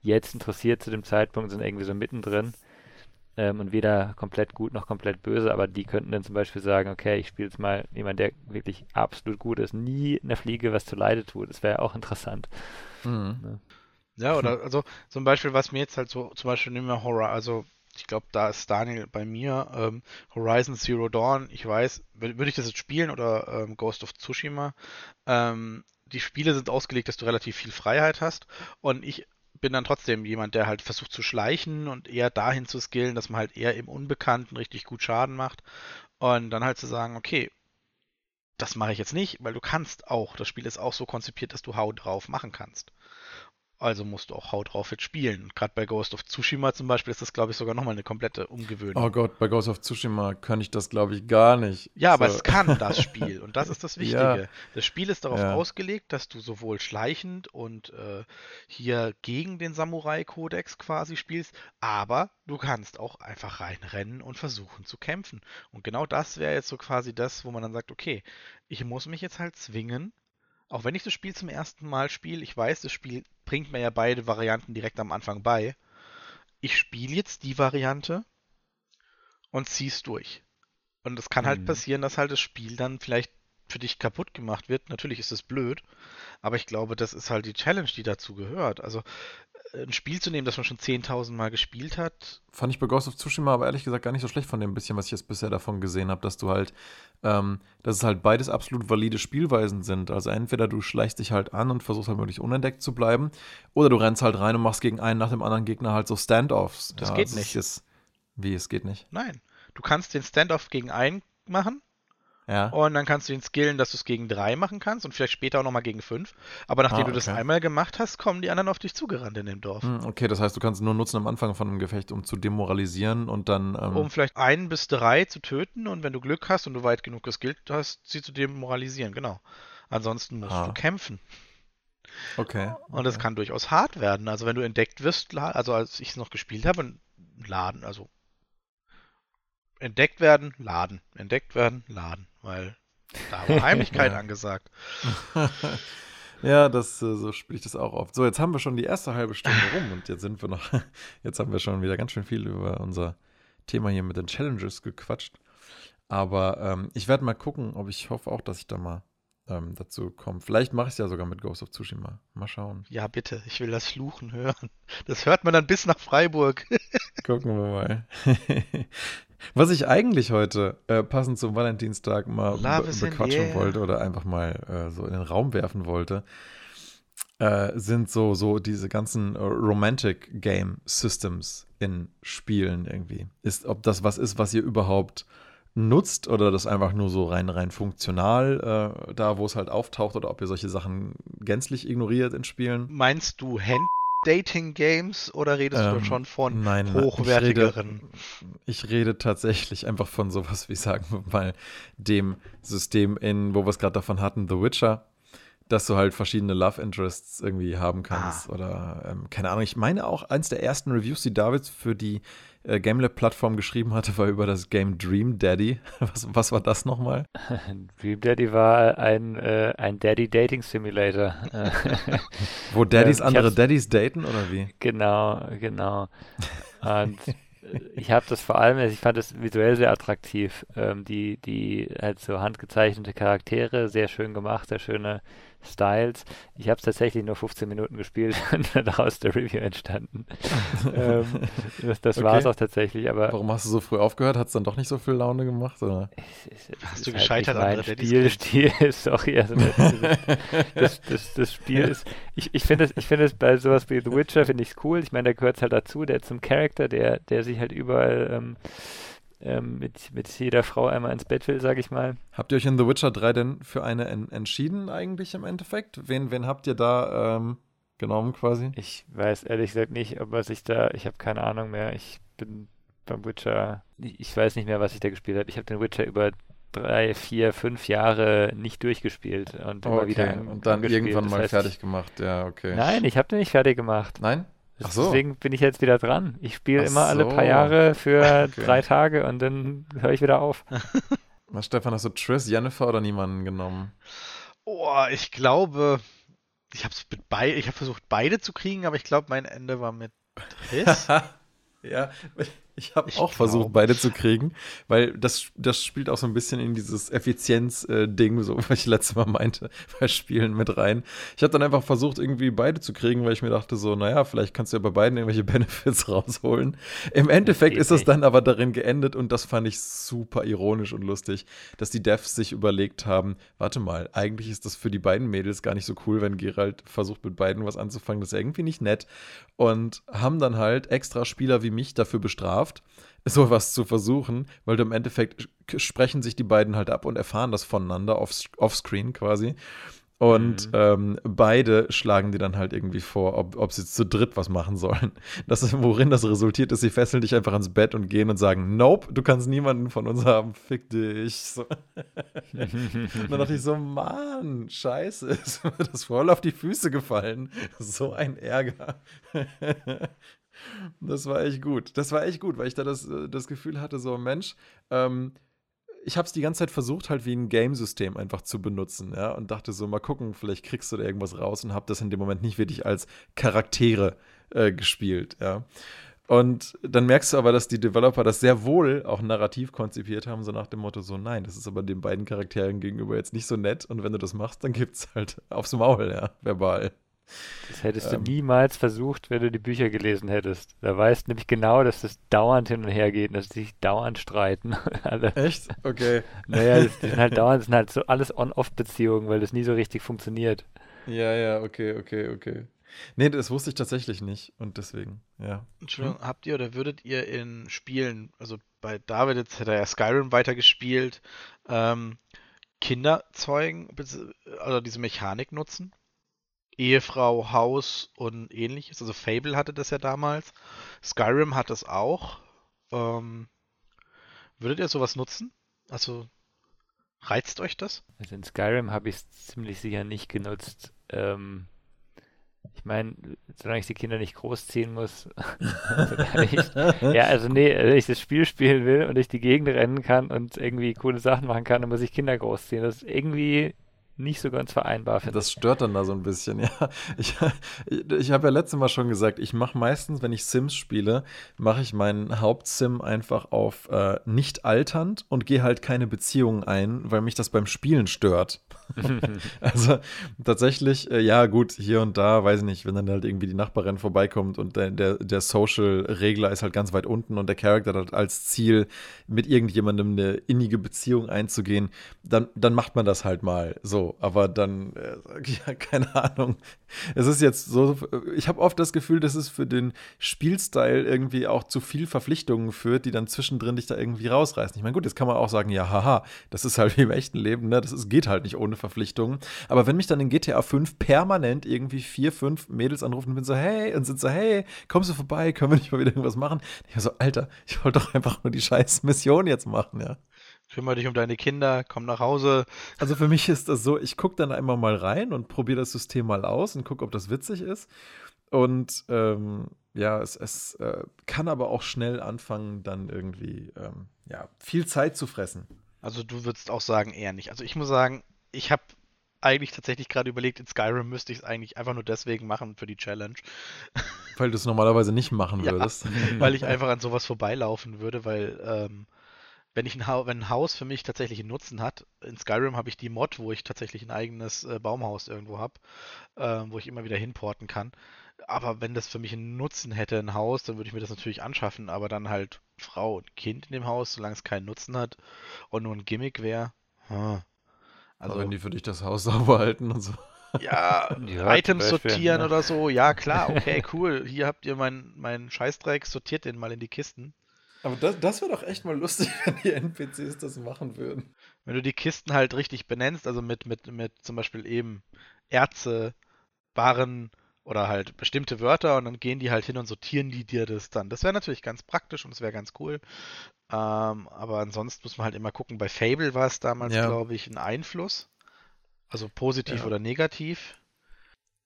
[SPEAKER 3] jetzt interessiert zu dem Zeitpunkt, sind irgendwie so mittendrin ähm, und weder komplett gut noch komplett böse, aber die könnten dann zum Beispiel sagen, okay, ich spiele jetzt mal jemand, der wirklich absolut gut ist, nie eine Fliege was zu Leide tut. Das wäre auch interessant. Mhm.
[SPEAKER 2] Ne? Ja, oder also zum Beispiel, was mir jetzt halt so, zum Beispiel nehmen wir Horror, also ich glaube, da ist Daniel bei mir. Ähm, Horizon Zero Dawn, ich weiß, würde ich das jetzt spielen oder ähm, Ghost of Tsushima? Ähm, die Spiele sind ausgelegt, dass du relativ viel Freiheit hast und ich bin dann trotzdem jemand, der halt versucht zu schleichen und eher dahin zu skillen, dass man halt eher im Unbekannten richtig gut Schaden macht und dann halt zu sagen, okay, das mache ich jetzt nicht, weil du kannst auch, das Spiel ist auch so konzipiert, dass du Haut drauf machen kannst. Also musst du auch Haut drauf jetzt spielen. Gerade bei Ghost of Tsushima zum Beispiel ist das, glaube ich, sogar nochmal eine komplette Umgewöhnung.
[SPEAKER 1] Oh Gott, bei Ghost of Tsushima kann ich das, glaube ich, gar nicht.
[SPEAKER 2] Ja, so. aber es kann das Spiel und das ist das Wichtige. Ja. Das Spiel ist darauf ja. ausgelegt, dass du sowohl schleichend und äh, hier gegen den Samurai-Kodex quasi spielst, aber du kannst auch einfach reinrennen und versuchen zu kämpfen. Und genau das wäre jetzt so quasi das, wo man dann sagt, okay, ich muss mich jetzt halt zwingen, auch wenn ich das Spiel zum ersten Mal spiele, ich weiß, das Spiel bringt mir ja beide Varianten direkt am Anfang bei. Ich spiele jetzt die Variante und zieh's durch. Und es kann halt mhm. passieren, dass halt das Spiel dann vielleicht für dich kaputt gemacht wird. Natürlich ist es blöd, aber ich glaube, das ist halt die Challenge, die dazu gehört. Also ein Spiel zu nehmen, das man schon 10.000 Mal gespielt hat.
[SPEAKER 1] Fand ich bei Ghost of Tsushima aber ehrlich gesagt gar nicht so schlecht von dem bisschen, was ich jetzt bisher davon gesehen habe, dass du halt, ähm, dass es halt beides absolut valide Spielweisen sind. Also entweder du schleichst dich halt an und versuchst halt möglichst unentdeckt zu bleiben, oder du rennst halt rein und machst gegen einen nach dem anderen Gegner halt so Standoffs.
[SPEAKER 2] Das ja, geht nicht.
[SPEAKER 1] Ist, wie, es geht nicht?
[SPEAKER 2] Nein. Du kannst den Standoff gegen einen machen
[SPEAKER 1] ja.
[SPEAKER 2] Und dann kannst du ihn skillen, dass du es gegen drei machen kannst und vielleicht später auch nochmal gegen fünf. Aber nachdem ah, okay. du das einmal gemacht hast, kommen die anderen auf dich zugerannt in dem Dorf.
[SPEAKER 1] Hm, okay, das heißt, du kannst nur nutzen am Anfang von einem Gefecht, um zu demoralisieren und dann.
[SPEAKER 2] Ähm um vielleicht einen bis drei zu töten und wenn du Glück hast und du weit genug geskillt hast, sie zu demoralisieren, genau. Ansonsten musst ah. du kämpfen.
[SPEAKER 1] Okay.
[SPEAKER 2] Und es kann durchaus hart werden. Also wenn du entdeckt wirst, also als ich es noch gespielt habe, Laden, also entdeckt werden, laden. Entdeckt werden, laden. Weil da war Heimlichkeit angesagt.
[SPEAKER 1] ja, das, äh, so spiele ich das auch oft. So, jetzt haben wir schon die erste halbe Stunde rum und jetzt sind wir noch, jetzt haben wir schon wieder ganz schön viel über unser Thema hier mit den Challenges gequatscht. Aber ähm, ich werde mal gucken, ob ich hoffe auch, dass ich da mal ähm, dazu komme. Vielleicht mache ich es ja sogar mit Ghost of Tsushima. Mal schauen.
[SPEAKER 2] Ja, bitte. Ich will das Fluchen hören. Das hört man dann bis nach Freiburg.
[SPEAKER 1] Gucken wir mal. Was ich eigentlich heute äh, passend zum Valentinstag mal be bequatschen wollte oder einfach mal äh, so in den Raum werfen wollte, äh, sind so, so diese ganzen äh, Romantic Game Systems in Spielen irgendwie. Ist, ob das was ist, was ihr überhaupt nutzt oder das einfach nur so rein, rein funktional äh, da, wo es halt auftaucht oder ob ihr solche Sachen gänzlich ignoriert in Spielen.
[SPEAKER 2] Meinst du Hand Dating Games oder redest ähm, du schon von
[SPEAKER 1] nein, hochwertigeren? Ich rede, ich rede, tatsächlich einfach von sowas wie, sagen wir mal, dem System in, wo wir es gerade davon hatten, The Witcher, dass du halt verschiedene Love Interests irgendwie haben kannst. Ah. Oder, ähm, keine Ahnung, ich meine auch, eins der ersten Reviews, die David für die äh, GameLab-Plattform geschrieben hatte, war über das Game Dream Daddy. Was, was war das nochmal?
[SPEAKER 3] Dream Daddy war ein, äh, ein Daddy-Dating-Simulator.
[SPEAKER 1] Wo Daddys ähm, andere Daddys daten oder wie?
[SPEAKER 3] Genau, genau. Und ich habe das vor allem, also ich fand das visuell sehr attraktiv. Ähm, die, die halt so handgezeichnete Charaktere, sehr schön gemacht, sehr schöne Styles. Ich habe es tatsächlich nur 15 Minuten gespielt und daraus der Review entstanden. ähm, das das okay. war es auch tatsächlich. Aber
[SPEAKER 1] Warum hast du so früh aufgehört? Hat es dann doch nicht so viel Laune gemacht? Oder?
[SPEAKER 2] Es, es, hast du gescheitert halt
[SPEAKER 3] an Spielstil ist sorry, also das, das, das, Spiel ist, ich, ich finde es find bei sowas wie The Witcher finde ich es cool. Ich meine, da gehört halt dazu, der zum Charakter, der, der sich halt überall ähm, ähm, mit, mit jeder Frau einmal ins Bett will, sage ich mal.
[SPEAKER 1] Habt ihr euch in The Witcher 3 denn für eine en entschieden eigentlich im Endeffekt? Wen, wen habt ihr da ähm, genommen quasi?
[SPEAKER 3] Ich weiß ehrlich gesagt nicht, ob was ich da, ich habe keine Ahnung mehr. Ich bin beim Witcher, ich weiß nicht mehr, was ich da gespielt habe. Ich habe den Witcher über drei, vier, fünf Jahre nicht durchgespielt und immer okay. wieder
[SPEAKER 1] und dann irgendwann mal heißt, fertig gemacht. Ja, okay.
[SPEAKER 3] Nein, ich habe den nicht fertig gemacht.
[SPEAKER 1] Nein?
[SPEAKER 3] Ach so. Deswegen bin ich jetzt wieder dran. Ich spiele immer so. alle paar Jahre für okay. drei Tage und dann höre ich wieder auf.
[SPEAKER 1] Was, Stefan, hast du Triss, Jennifer oder niemanden genommen?
[SPEAKER 2] Oh, ich glaube, ich habe ich habe versucht beide zu kriegen, aber ich glaube, mein Ende war mit Triss.
[SPEAKER 1] ja, ich habe auch versucht, beide zu kriegen, weil das, das spielt auch so ein bisschen in dieses Effizienz-Ding, so was ich letztes Mal meinte, bei Spielen mit rein. Ich habe dann einfach versucht, irgendwie beide zu kriegen, weil ich mir dachte, so, naja, vielleicht kannst du ja bei beiden irgendwelche Benefits rausholen. Im Endeffekt ist es dann aber darin geendet und das fand ich super ironisch und lustig, dass die Devs sich überlegt haben, warte mal, eigentlich ist das für die beiden Mädels gar nicht so cool, wenn Gerald versucht, mit beiden was anzufangen. Das ist irgendwie nicht nett. Und haben dann halt extra Spieler wie mich dafür bestraft, Kraft, sowas zu versuchen, weil du im Endeffekt sprechen sich die beiden halt ab und erfahren das voneinander off, offscreen quasi. Und mhm. ähm, beide schlagen die dann halt irgendwie vor, ob, ob sie zu dritt was machen sollen. Das ist, worin das resultiert ist, sie fesseln dich einfach ans Bett und gehen und sagen, nope, du kannst niemanden von uns haben, fick dich. So. und dann dachte ich so, Mann, scheiße, ist mir das voll auf die Füße gefallen. So ein Ärger. Das war echt gut. Das war echt gut, weil ich da das, äh, das Gefühl hatte, so, Mensch, ähm, ich habe es die ganze Zeit versucht, halt wie ein Game-System einfach zu benutzen, ja, und dachte so, mal gucken, vielleicht kriegst du da irgendwas raus und habe das in dem Moment nicht wirklich als Charaktere äh, gespielt, ja. Und dann merkst du aber, dass die Developer das sehr wohl auch narrativ konzipiert haben, so nach dem Motto, so nein, das ist aber den beiden Charakteren gegenüber jetzt nicht so nett und wenn du das machst, dann gibt's halt aufs Maul, ja, verbal.
[SPEAKER 3] Das hättest ähm, du niemals versucht, wenn du die Bücher gelesen hättest. Da weißt du nämlich genau, dass das dauernd hin und her geht, dass sie sich dauernd streiten.
[SPEAKER 1] Alle. Echt? Okay.
[SPEAKER 3] Naja, das, das sind halt dauernd, das sind halt so alles On-Off-Beziehungen, weil das nie so richtig funktioniert.
[SPEAKER 1] Ja, ja, okay, okay, okay. Nee, das wusste ich tatsächlich nicht und deswegen, ja.
[SPEAKER 2] Entschuldigung, hm? habt ihr oder würdet ihr in Spielen, also bei David jetzt hat er ja Skyrim weitergespielt, ähm, Kinder zeugen, also diese Mechanik nutzen? Ehefrau, Haus und ähnliches. Also Fable hatte das ja damals. Skyrim hat das auch. Ähm, würdet ihr sowas nutzen? Also reizt euch das?
[SPEAKER 3] Also in Skyrim habe ich es ziemlich sicher nicht genutzt. Ähm, ich meine, solange ich die Kinder nicht großziehen muss. also ja, also nee, wenn ich das Spiel spielen will und ich die Gegend rennen kann und irgendwie coole Sachen machen kann, dann muss ich Kinder großziehen. Das ist irgendwie nicht so ganz vereinbar
[SPEAKER 1] finde. Das stört dann da so ein bisschen, ja. Ich, ich habe ja letztes Mal schon gesagt, ich mache meistens, wenn ich Sims spiele, mache ich meinen Hauptsim einfach auf äh, nicht alternd und gehe halt keine Beziehungen ein, weil mich das beim Spielen stört. also tatsächlich, äh, ja gut, hier und da, weiß ich nicht, wenn dann halt irgendwie die Nachbarin vorbeikommt und der, der, der Social-Regler ist halt ganz weit unten und der Charakter hat als Ziel, mit irgendjemandem eine innige Beziehung einzugehen, dann, dann macht man das halt mal so aber dann, äh, ja, keine Ahnung. Es ist jetzt so, ich habe oft das Gefühl, dass es für den Spielstil irgendwie auch zu viel Verpflichtungen führt, die dann zwischendrin dich da irgendwie rausreißen. Ich meine, gut, jetzt kann man auch sagen, ja, haha, das ist halt wie im echten Leben, ne? Das ist, geht halt nicht ohne Verpflichtungen. Aber wenn mich dann in GTA 5 permanent irgendwie vier, fünf Mädels anrufen und bin so, hey, und sind so, hey, kommst du vorbei, können wir nicht mal wieder irgendwas machen? Ich so, Alter, ich wollte doch einfach nur die scheiß Mission jetzt machen, ja
[SPEAKER 2] kümmere dich um deine Kinder, komm nach Hause.
[SPEAKER 1] Also für mich ist das so, ich gucke dann einmal mal rein und probiere das System mal aus und gucke, ob das witzig ist. Und ähm, ja, es, es äh, kann aber auch schnell anfangen, dann irgendwie ähm, ja, viel Zeit zu fressen.
[SPEAKER 2] Also du würdest auch sagen, eher nicht. Also ich muss sagen, ich habe eigentlich tatsächlich gerade überlegt, in Skyrim müsste ich es eigentlich einfach nur deswegen machen für die Challenge.
[SPEAKER 1] Weil du es normalerweise nicht machen würdest.
[SPEAKER 2] Ja, weil ich einfach an sowas vorbeilaufen würde, weil ähm, wenn ich ein, ha wenn ein Haus für mich tatsächlich einen Nutzen hat, in Skyrim habe ich die Mod, wo ich tatsächlich ein eigenes äh, Baumhaus irgendwo habe, äh, wo ich immer wieder hinporten kann. Aber wenn das für mich einen Nutzen hätte, ein Haus, dann würde ich mir das natürlich anschaffen, aber dann halt Frau und Kind in dem Haus, solange es keinen Nutzen hat und nur ein Gimmick wäre. Hm.
[SPEAKER 1] Also, wenn die für dich das Haus sauber halten und so.
[SPEAKER 2] Ja, ja Items sortieren ne? oder so, ja klar, okay, cool. Hier habt ihr meinen mein Scheißdreck, sortiert den mal in die Kisten.
[SPEAKER 1] Aber das, das wäre doch echt mal lustig, wenn die NPCs das machen würden.
[SPEAKER 2] Wenn du die Kisten halt richtig benennst, also mit, mit, mit zum Beispiel eben Erze, Barren oder halt bestimmte Wörter und dann gehen die halt hin und sortieren die dir das dann. Das wäre natürlich ganz praktisch und es wäre ganz cool. Ähm, aber ansonsten muss man halt immer gucken. Bei Fable war es damals, ja. glaube ich, ein Einfluss. Also positiv ja. oder negativ.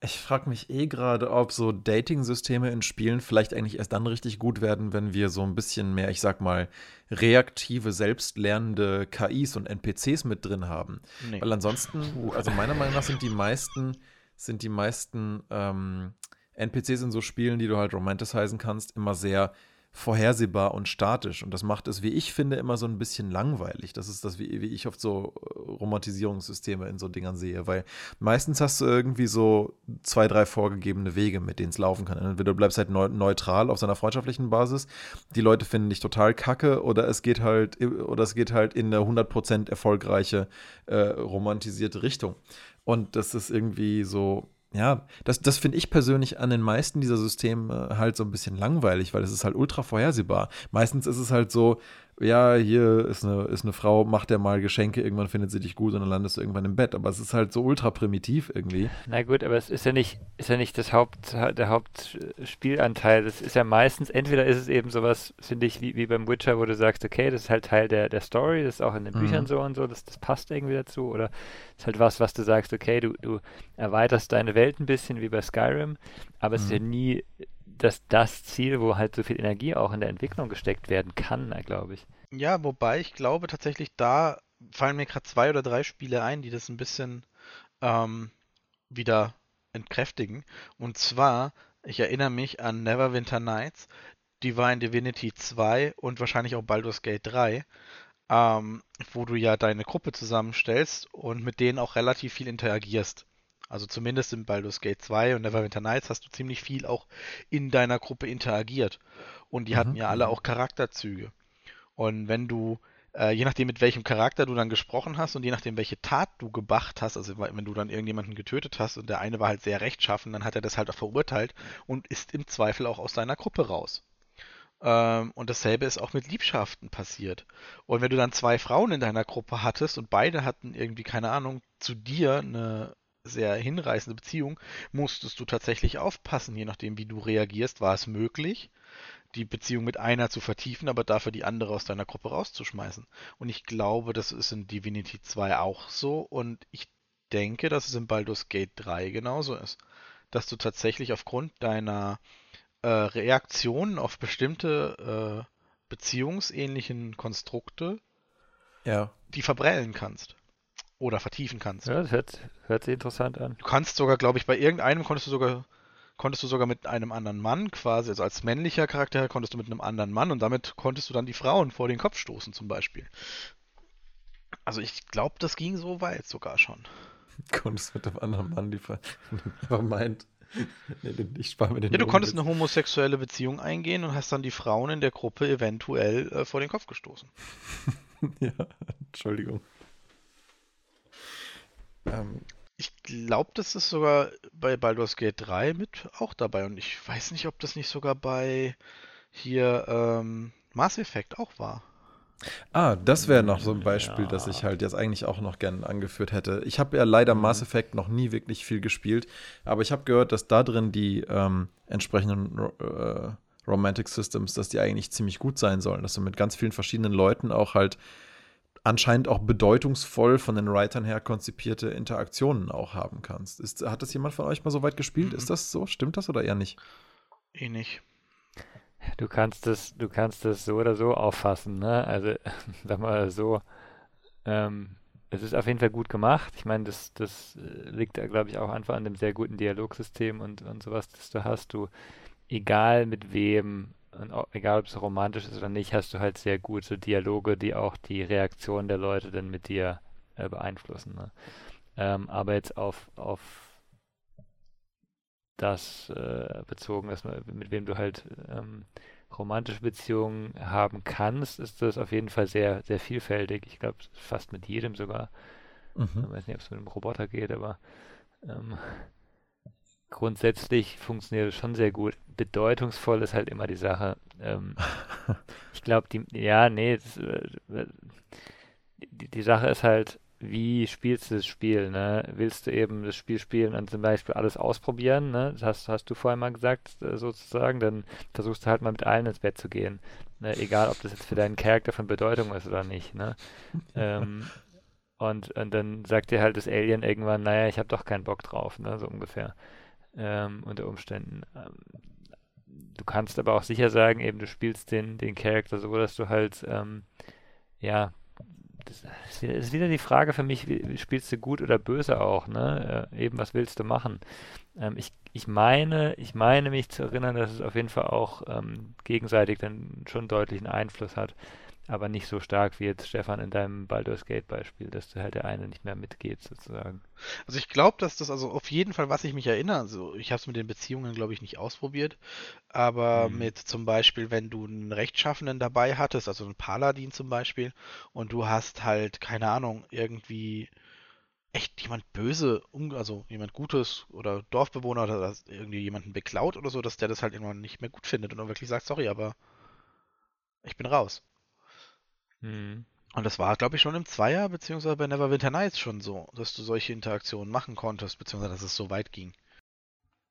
[SPEAKER 1] Ich frage mich eh gerade, ob so Dating-Systeme in Spielen vielleicht eigentlich erst dann richtig gut werden, wenn wir so ein bisschen mehr, ich sag mal, reaktive, selbstlernende KIs und NPCs mit drin haben. Nee. Weil ansonsten, also meiner Meinung nach sind die meisten, sind die meisten ähm, NPCs in so Spielen, die du halt romanticizen kannst, immer sehr vorhersehbar und statisch. Und das macht es, wie ich finde, immer so ein bisschen langweilig. Das ist das, wie, wie ich oft so äh, Romantisierungssysteme in so Dingern sehe. Weil meistens hast du irgendwie so zwei, drei vorgegebene Wege, mit denen es laufen kann. Entweder du bleibst halt neutral auf seiner freundschaftlichen Basis, die Leute finden dich total kacke, oder es geht halt, oder es geht halt in eine 100% erfolgreiche, äh, romantisierte Richtung. Und das ist irgendwie so, ja, das, das finde ich persönlich an den meisten dieser Systeme halt so ein bisschen langweilig, weil es ist halt ultra vorhersehbar. Meistens ist es halt so, ja, hier ist eine, ist eine Frau, macht der mal Geschenke, irgendwann findet sie dich gut und dann landest du irgendwann im Bett. Aber es ist halt so ultra primitiv irgendwie.
[SPEAKER 3] Na gut, aber es ist ja nicht, ist ja nicht das Haupt, der Hauptspielanteil. Das ist ja meistens, entweder ist es eben sowas, finde ich, wie, wie beim Witcher, wo du sagst, okay, das ist halt Teil der, der Story, das ist auch in den mhm. Büchern so und so, das, das passt irgendwie dazu. Oder es ist halt was, was du sagst, okay, du, du erweiterst deine Welt ein bisschen wie bei Skyrim, aber mhm. es ist ja mhm. nie das, das Ziel, wo halt so viel Energie auch in der Entwicklung gesteckt werden kann, glaube ich.
[SPEAKER 2] Ja, wobei ich glaube tatsächlich, da fallen mir gerade zwei oder drei Spiele ein, die das ein bisschen ähm, wieder entkräftigen. Und zwar, ich erinnere mich an Neverwinter Nights, Divine Divinity 2 und wahrscheinlich auch Baldur's Gate 3, ähm, wo du ja deine Gruppe zusammenstellst und mit denen auch relativ viel interagierst. Also zumindest in Baldur's Gate 2 und Neverwinter Nights hast du ziemlich viel auch in deiner Gruppe interagiert. Und die mhm. hatten ja alle auch Charakterzüge. Und wenn du, äh, je nachdem mit welchem Charakter du dann gesprochen hast und je nachdem welche Tat du gemacht hast, also wenn du dann irgendjemanden getötet hast und der eine war halt sehr rechtschaffen, dann hat er das halt auch verurteilt und ist im Zweifel auch aus deiner Gruppe raus. Ähm, und dasselbe ist auch mit Liebschaften passiert. Und wenn du dann zwei Frauen in deiner Gruppe hattest und beide hatten irgendwie, keine Ahnung, zu dir eine sehr hinreißende Beziehung, musstest du tatsächlich aufpassen, je nachdem, wie du reagierst, war es möglich, die Beziehung mit einer zu vertiefen, aber dafür die andere aus deiner Gruppe rauszuschmeißen. Und ich glaube, das ist in Divinity 2 auch so und ich denke, dass es in Baldur's Gate 3 genauso ist. Dass du tatsächlich aufgrund deiner äh, Reaktionen auf bestimmte äh, beziehungsähnlichen Konstrukte
[SPEAKER 1] ja.
[SPEAKER 2] die verbrellen kannst oder vertiefen kannst.
[SPEAKER 3] Ja, das hört, hört sich interessant an.
[SPEAKER 2] Du kannst sogar, glaube ich, bei irgendeinem konntest du sogar konntest du sogar mit einem anderen Mann quasi, also als männlicher Charakter konntest du mit einem anderen Mann und damit konntest du dann die Frauen vor den Kopf stoßen zum Beispiel. Also ich glaube, das ging so weit sogar schon.
[SPEAKER 1] Konntest mit einem anderen Mann die vermeint.
[SPEAKER 2] nee, ich spare mir den Ja, du konntest eine homosexuelle Beziehung eingehen und hast dann die Frauen in der Gruppe eventuell äh, vor den Kopf gestoßen.
[SPEAKER 1] ja, Entschuldigung.
[SPEAKER 2] Ähm, ich glaube, das ist sogar bei Baldur's Gate 3 mit auch dabei. Und ich weiß nicht, ob das nicht sogar bei hier ähm, Mass Effect auch war.
[SPEAKER 1] Ah, das wäre noch so ein Beispiel, ja. das ich halt jetzt eigentlich auch noch gerne angeführt hätte. Ich habe ja leider mhm. Mass Effect noch nie wirklich viel gespielt, aber ich habe gehört, dass da drin die ähm, entsprechenden äh, Romantic Systems, dass die eigentlich ziemlich gut sein sollen, dass du mit ganz vielen verschiedenen Leuten auch halt anscheinend auch bedeutungsvoll von den Writern her konzipierte Interaktionen auch haben kannst. Ist, hat das jemand von euch mal so weit gespielt? Mhm. Ist das so? Stimmt das oder eher nicht?
[SPEAKER 2] Eh nicht.
[SPEAKER 3] Du kannst es, du kannst es so oder so auffassen, ne? Also, sag mal so, ähm, es ist auf jeden Fall gut gemacht. Ich meine, das, das äh, liegt da, glaube ich, auch einfach an dem sehr guten Dialogsystem und, und sowas, das du hast. Du, egal mit wem egal ob es romantisch ist oder nicht, hast du halt sehr gute Dialoge, die auch die Reaktion der Leute dann mit dir äh, beeinflussen. Ne? Ähm, aber jetzt auf, auf das äh, bezogen ist, mit wem du halt ähm, romantische Beziehungen haben kannst, ist das auf jeden Fall sehr, sehr vielfältig. Ich glaube, fast mit jedem sogar. Mhm. Ich weiß nicht, ob es mit einem Roboter geht, aber ähm, grundsätzlich funktioniert es schon sehr gut. Bedeutungsvoll ist halt immer die Sache. Ähm, ich glaube, die, ja, nee, das, äh, die, die Sache ist halt, wie spielst du das Spiel? Ne? Willst du eben das Spiel spielen und zum Beispiel alles ausprobieren? Ne? Das hast, hast du vorhin mal gesagt, äh, sozusagen. Dann versuchst du halt mal mit allen ins Bett zu gehen. Ne? Egal, ob das jetzt für deinen Charakter von Bedeutung ist oder nicht. Ne? ähm, und, und dann sagt dir halt das Alien irgendwann, naja, ich habe doch keinen Bock drauf, ne? so ungefähr. Ähm, unter Umständen. Ähm, du kannst aber auch sicher sagen, eben du spielst den, den Charakter so, dass du halt, ähm, ja, das ist wieder die Frage für mich, wie, spielst du gut oder böse auch, ne? Äh, eben, was willst du machen? Ähm, ich, ich meine, ich meine mich zu erinnern, dass es auf jeden Fall auch ähm, gegenseitig dann schon deutlichen Einfluss hat aber nicht so stark wie jetzt Stefan in deinem Baldur's Gate Beispiel, dass du halt der eine nicht mehr mitgeht sozusagen.
[SPEAKER 2] Also ich glaube, dass das also auf jeden Fall, was ich mich erinnere, also ich habe es mit den Beziehungen glaube ich nicht ausprobiert, aber mhm. mit zum Beispiel, wenn du einen Rechtschaffenen dabei hattest, also einen Paladin zum Beispiel, und du hast halt keine Ahnung irgendwie echt jemand böse, also jemand Gutes oder Dorfbewohner oder irgendwie jemanden beklaut oder so, dass der das halt irgendwann nicht mehr gut findet und dann wirklich sagt, sorry, aber ich bin raus. Mhm. Und das war, glaube ich, schon im Zweier, beziehungsweise bei Neverwinter Nights schon so, dass du solche Interaktionen machen konntest, beziehungsweise dass es so weit ging.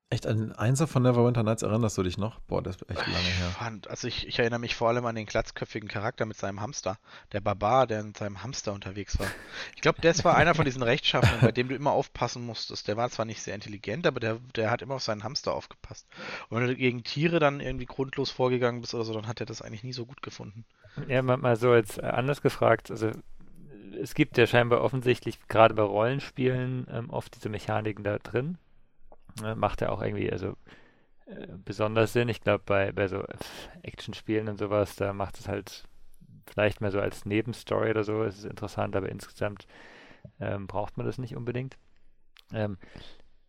[SPEAKER 1] Echt, an Einser von Neverwinter Nights erinnerst du dich noch? Boah, das ist echt lange her.
[SPEAKER 2] Fand, also ich, ich, erinnere mich vor allem an den glatzköpfigen Charakter mit seinem Hamster. Der Barbar, der mit seinem Hamster unterwegs war. Ich glaube, das war einer von diesen Rechtschaffenen, bei dem du immer aufpassen musstest. Der war zwar nicht sehr intelligent, aber der, der hat immer auf seinen Hamster aufgepasst. Und wenn du gegen Tiere dann irgendwie grundlos vorgegangen bist oder so, dann hat er das eigentlich nie so gut gefunden.
[SPEAKER 3] Ja, mal, mal so jetzt äh, anders gefragt. Also es gibt ja scheinbar offensichtlich gerade bei Rollenspielen ähm, oft diese Mechaniken da drin Ne, macht ja auch irgendwie, also äh, besonders Sinn. Ich glaube, bei, bei so Actionspielen und sowas, da macht es halt vielleicht mehr so als Nebenstory oder so, ist es interessant, aber insgesamt ähm, braucht man das nicht unbedingt. Ähm,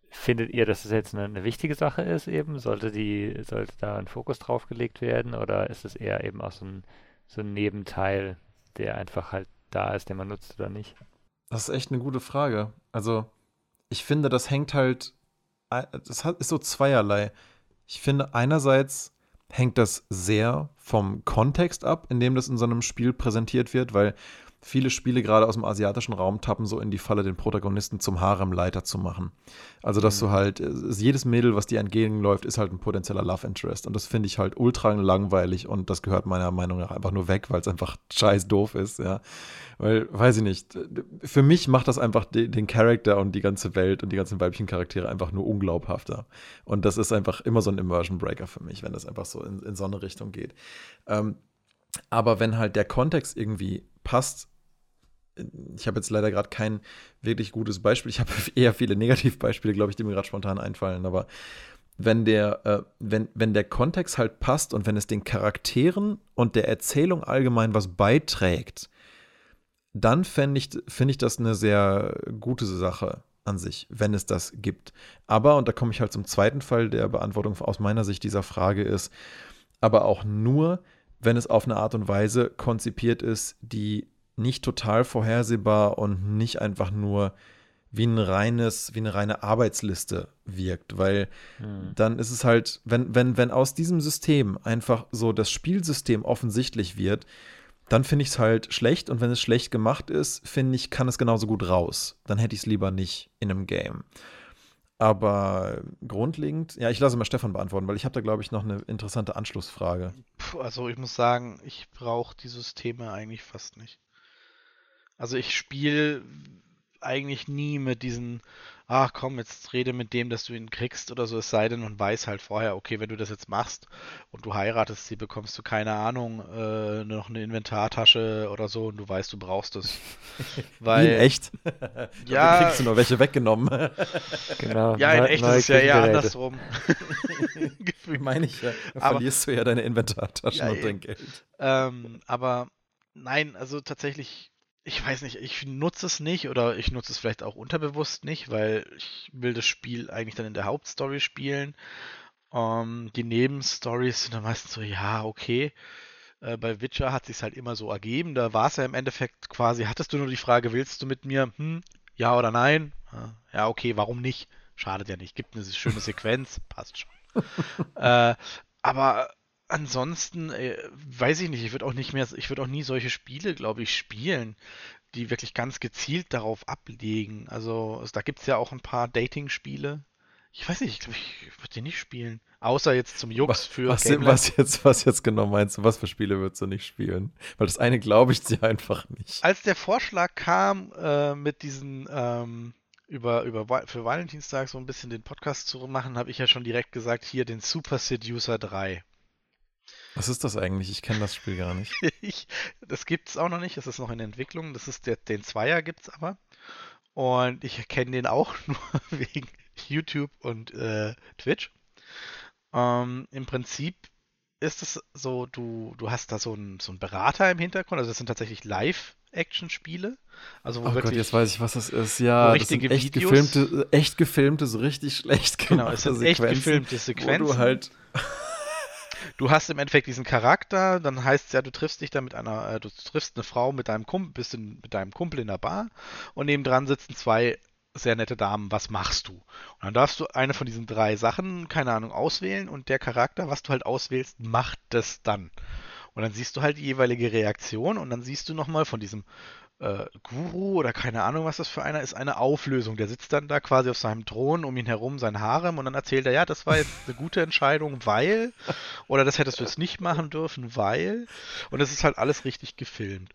[SPEAKER 3] findet ihr, dass es jetzt eine, eine, wichtige Sache ist eben? Sollte die, sollte da ein Fokus drauf gelegt werden oder ist es eher eben auch so ein, so ein Nebenteil, der einfach halt da ist, den man nutzt oder nicht?
[SPEAKER 1] Das ist echt eine gute Frage. Also, ich finde, das hängt halt das ist so zweierlei. Ich finde, einerseits hängt das sehr vom Kontext ab, in dem das in so einem Spiel präsentiert wird, weil viele Spiele gerade aus dem asiatischen Raum tappen so in die Falle, den Protagonisten zum Haremleiter zu machen. Also, dass mhm. du halt, jedes Mädel, was dir entgegenläuft, ist halt ein potenzieller Love Interest. Und das finde ich halt ultra langweilig und das gehört meiner Meinung nach einfach nur weg, weil es einfach scheiß doof ist, ja. Weil, weiß ich nicht, für mich macht das einfach den, den Charakter und die ganze Welt und die ganzen weiblichen Charaktere einfach nur unglaubhafter. Und das ist einfach immer so ein Immersion Breaker für mich, wenn das einfach so in, in so eine Richtung geht. Ähm, aber wenn halt der Kontext irgendwie passt, ich habe jetzt leider gerade kein wirklich gutes Beispiel. Ich habe eher viele Negativbeispiele, glaube ich, die mir gerade spontan einfallen. Aber wenn der, äh, wenn, wenn der Kontext halt passt und wenn es den Charakteren und der Erzählung allgemein was beiträgt, dann finde ich, find ich das eine sehr gute Sache an sich, wenn es das gibt. Aber, und da komme ich halt zum zweiten Fall der Beantwortung aus meiner Sicht dieser Frage ist, aber auch nur, wenn es auf eine Art und Weise konzipiert ist, die nicht total vorhersehbar und nicht einfach nur wie ein reines, wie eine reine Arbeitsliste wirkt, weil hm. dann ist es halt, wenn, wenn, wenn aus diesem System einfach so das Spielsystem offensichtlich wird, dann finde ich es halt schlecht und wenn es schlecht gemacht ist, finde ich, kann es genauso gut raus. Dann hätte ich es lieber nicht in einem Game. Aber grundlegend, ja, ich lasse mal Stefan beantworten, weil ich habe da, glaube ich, noch eine interessante Anschlussfrage.
[SPEAKER 2] Puh, also ich muss sagen, ich brauche die Systeme eigentlich fast nicht. Also ich spiele eigentlich nie mit diesen, ach komm, jetzt rede mit dem, dass du ihn kriegst oder so, es sei denn und weiß halt vorher, okay, wenn du das jetzt machst und du heiratest sie, bekommst du keine Ahnung, äh, noch eine Inventartasche oder so und du weißt, du brauchst es.
[SPEAKER 1] Weil, Wie in echt?
[SPEAKER 2] ja.
[SPEAKER 1] kriegst du nur welche weggenommen.
[SPEAKER 3] genau.
[SPEAKER 2] Ja, in echt ist es ja eher andersrum.
[SPEAKER 1] Meine ich ja. Dann aber, verlierst du ja deine Inventartaschen ja, und dein
[SPEAKER 2] Geld. Ähm, aber nein, also tatsächlich ich weiß nicht, ich nutze es nicht oder ich nutze es vielleicht auch unterbewusst nicht, weil ich will das Spiel eigentlich dann in der Hauptstory spielen. Ähm, die Nebenstories sind dann meistens so, ja, okay. Äh, bei Witcher hat sich halt immer so ergeben. Da war es ja im Endeffekt quasi, hattest du nur die Frage, willst du mit mir, hm, ja oder nein? Ja, okay, warum nicht? Schadet ja nicht. Gibt eine schöne Sequenz, passt schon. äh, aber ansonsten, äh, weiß ich nicht, ich würde auch nicht mehr, ich würde auch nie solche Spiele, glaube ich, spielen, die wirklich ganz gezielt darauf ablegen. Also, also da gibt es ja auch ein paar Dating-Spiele. Ich weiß nicht, ich glaube, ich würde die nicht spielen. Außer jetzt zum Jux für
[SPEAKER 1] was, was, jetzt, was jetzt genau meinst du? Was für Spiele würdest du nicht spielen? Weil das eine glaube ich dir einfach nicht.
[SPEAKER 2] Als der Vorschlag kam, äh, mit diesen ähm, über, über für Valentinstag so ein bisschen den Podcast zu machen, habe ich ja schon direkt gesagt, hier den Super Seducer 3.
[SPEAKER 1] Was ist das eigentlich? Ich kenne das Spiel gar nicht.
[SPEAKER 2] ich, das gibt es auch noch nicht, das ist noch in Entwicklung. Das ist der, den Zweier gibt es aber. Und ich kenne den auch nur wegen YouTube und äh, Twitch. Ähm, Im Prinzip ist es so, du, du hast da so einen so Berater im Hintergrund, also das sind tatsächlich Live-Action-Spiele. Also
[SPEAKER 1] wo oh wirklich, Gott, jetzt weiß ich, was das ist. Ja,
[SPEAKER 2] das sind
[SPEAKER 1] echt Videos, gefilmte, echt gefilmte, so richtig schlecht
[SPEAKER 2] gemachte Genau, es sind Sequenzen, echt gefilmte Sequenzen. Wo du halt du hast im Endeffekt diesen Charakter, dann heißt es ja, du triffst dich da mit einer, äh, du triffst eine Frau mit deinem Kumpel, bist in, mit deinem Kumpel in der Bar und nebendran sitzen zwei sehr nette Damen, was machst du? Und dann darfst du eine von diesen drei Sachen, keine Ahnung, auswählen und der Charakter, was du halt auswählst, macht das dann. Und dann siehst du halt die jeweilige Reaktion und dann siehst du nochmal von diesem äh, Guru oder keine Ahnung, was das für einer ist, eine Auflösung. Der sitzt dann da quasi auf seinem Thron, um ihn herum sein Harem und dann erzählt er, ja, das war jetzt eine gute Entscheidung, weil, oder das hättest du jetzt nicht machen dürfen, weil, und es ist halt alles richtig gefilmt.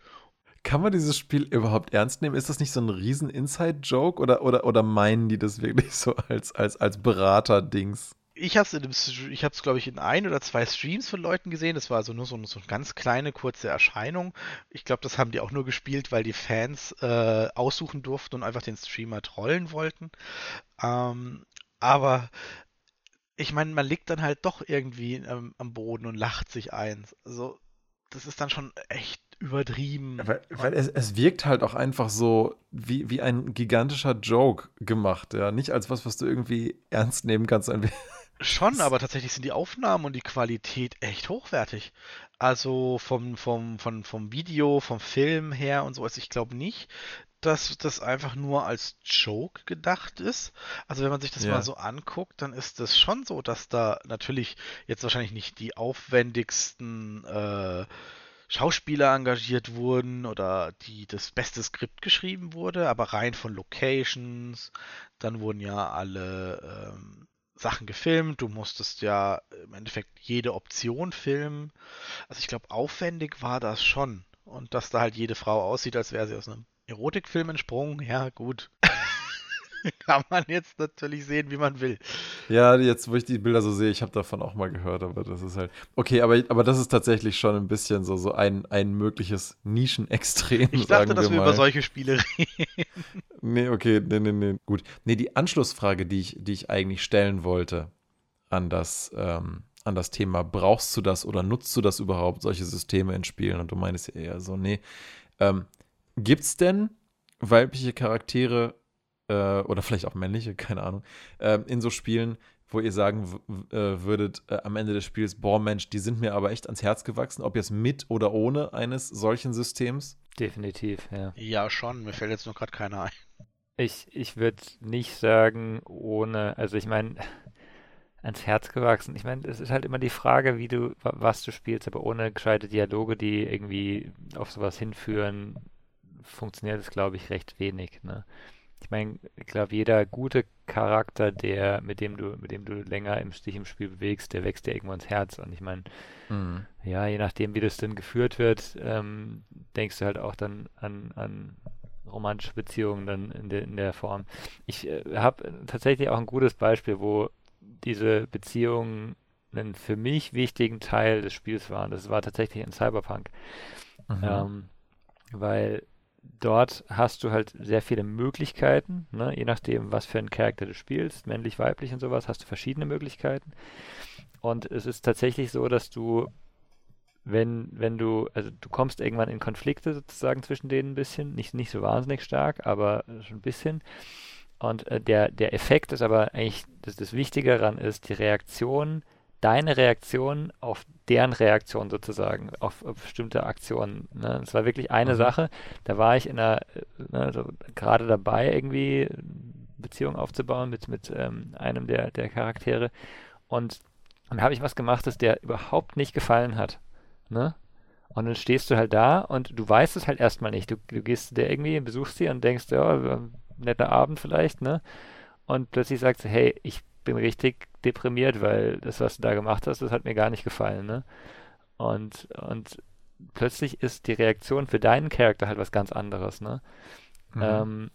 [SPEAKER 1] Kann man dieses Spiel überhaupt ernst nehmen? Ist das nicht so ein riesen Inside-Joke oder, oder, oder meinen die das wirklich so als, als, als Berater-Dings?
[SPEAKER 2] Ich habe es ich habe glaube ich in ein oder zwei Streams von Leuten gesehen. Das war also nur so, so eine ganz kleine kurze Erscheinung. Ich glaube, das haben die auch nur gespielt, weil die Fans äh, aussuchen durften und einfach den Streamer trollen wollten. Ähm, aber ich meine, man liegt dann halt doch irgendwie ähm, am Boden und lacht sich eins. Also das ist dann schon echt übertrieben.
[SPEAKER 1] Weil, weil es, es, wirkt halt auch einfach so wie, wie ein gigantischer Joke gemacht, ja. Nicht als was, was du irgendwie ernst nehmen kannst.
[SPEAKER 2] Schon, aber tatsächlich sind die Aufnahmen und die Qualität echt hochwertig. Also vom, vom, vom, vom Video, vom Film her und so. Also ich glaube nicht, dass das einfach nur als Joke gedacht ist. Also wenn man sich das ja. mal so anguckt, dann ist es schon so, dass da natürlich jetzt wahrscheinlich nicht die aufwendigsten äh, Schauspieler engagiert wurden oder die das beste Skript geschrieben wurde, aber rein von Locations, dann wurden ja alle ähm, Sachen gefilmt, du musstest ja im Endeffekt jede Option filmen. Also ich glaube, aufwendig war das schon. Und dass da halt jede Frau aussieht, als wäre sie aus einem Erotikfilm entsprungen, ja gut. Kann man jetzt natürlich sehen, wie man will.
[SPEAKER 1] Ja, jetzt, wo ich die Bilder so sehe, ich habe davon auch mal gehört, aber das ist halt. Okay, aber, aber das ist tatsächlich schon ein bisschen so, so ein, ein mögliches Nischenextrem.
[SPEAKER 2] Ich dachte, wir dass wir, über solche Spiele reden.
[SPEAKER 1] Nee, okay, nee, nee, nee. Gut. Nee, die Anschlussfrage, die ich, die ich eigentlich stellen wollte an das, ähm, an das Thema, brauchst du das oder nutzt du das überhaupt, solche Systeme in Spielen? Und du meinst ja eher so, nee. Ähm, es denn weibliche Charaktere äh, oder vielleicht auch männliche, keine Ahnung, äh, in so Spielen, wo ihr sagen äh, würdet äh, am Ende des Spiels, boah Mensch, die sind mir aber echt ans Herz gewachsen, ob jetzt mit oder ohne eines solchen Systems?
[SPEAKER 3] Definitiv, ja.
[SPEAKER 2] Ja, schon, mir fällt jetzt nur gerade keiner ein.
[SPEAKER 3] Ich, ich würde nicht sagen, ohne, also ich meine, ans Herz gewachsen. Ich meine, es ist halt immer die Frage, wie du, was du spielst, aber ohne gescheite Dialoge, die irgendwie auf sowas hinführen, funktioniert es, glaube ich, recht wenig. Ne? Ich meine, ich glaube, jeder gute Charakter, der, mit dem du, mit dem du länger im Stich im Spiel bewegst, der wächst dir irgendwann ins Herz. Und ich meine, mhm. ja, je nachdem, wie das denn geführt wird, ähm, denkst du halt auch dann an, an romantische Beziehungen dann in, de, in der Form. Ich äh, habe tatsächlich auch ein gutes Beispiel, wo diese Beziehungen einen für mich wichtigen Teil des Spiels waren. Das war tatsächlich in Cyberpunk. Mhm. Ähm, weil dort hast du halt sehr viele Möglichkeiten, ne? je nachdem, was für einen Charakter du spielst, männlich, weiblich und sowas, hast du verschiedene Möglichkeiten. Und es ist tatsächlich so, dass du, wenn, wenn du, also du kommst irgendwann in Konflikte sozusagen zwischen denen ein bisschen, nicht, nicht so wahnsinnig stark, aber schon ein bisschen. Und äh, der, der Effekt ist aber eigentlich, das, das Wichtige daran ist, die Reaktion deine Reaktion auf deren Reaktion sozusagen, auf, auf bestimmte Aktionen. Ne? Es war wirklich eine mhm. Sache, da war ich in einer, ne, so gerade dabei, irgendwie Beziehung aufzubauen mit, mit ähm, einem der, der Charaktere und dann habe ich was gemacht, das der überhaupt nicht gefallen hat. Ne? Und dann stehst du halt da und du weißt es halt erstmal nicht. Du, du gehst der irgendwie, besuchst sie und denkst, ja, netter Abend vielleicht, ne? Und plötzlich sagst du, hey, ich bin richtig deprimiert, weil das, was du da gemacht hast, das hat mir gar nicht gefallen, ne? Und, und plötzlich ist die Reaktion für deinen Charakter halt was ganz anderes, ne? Mhm. Ähm,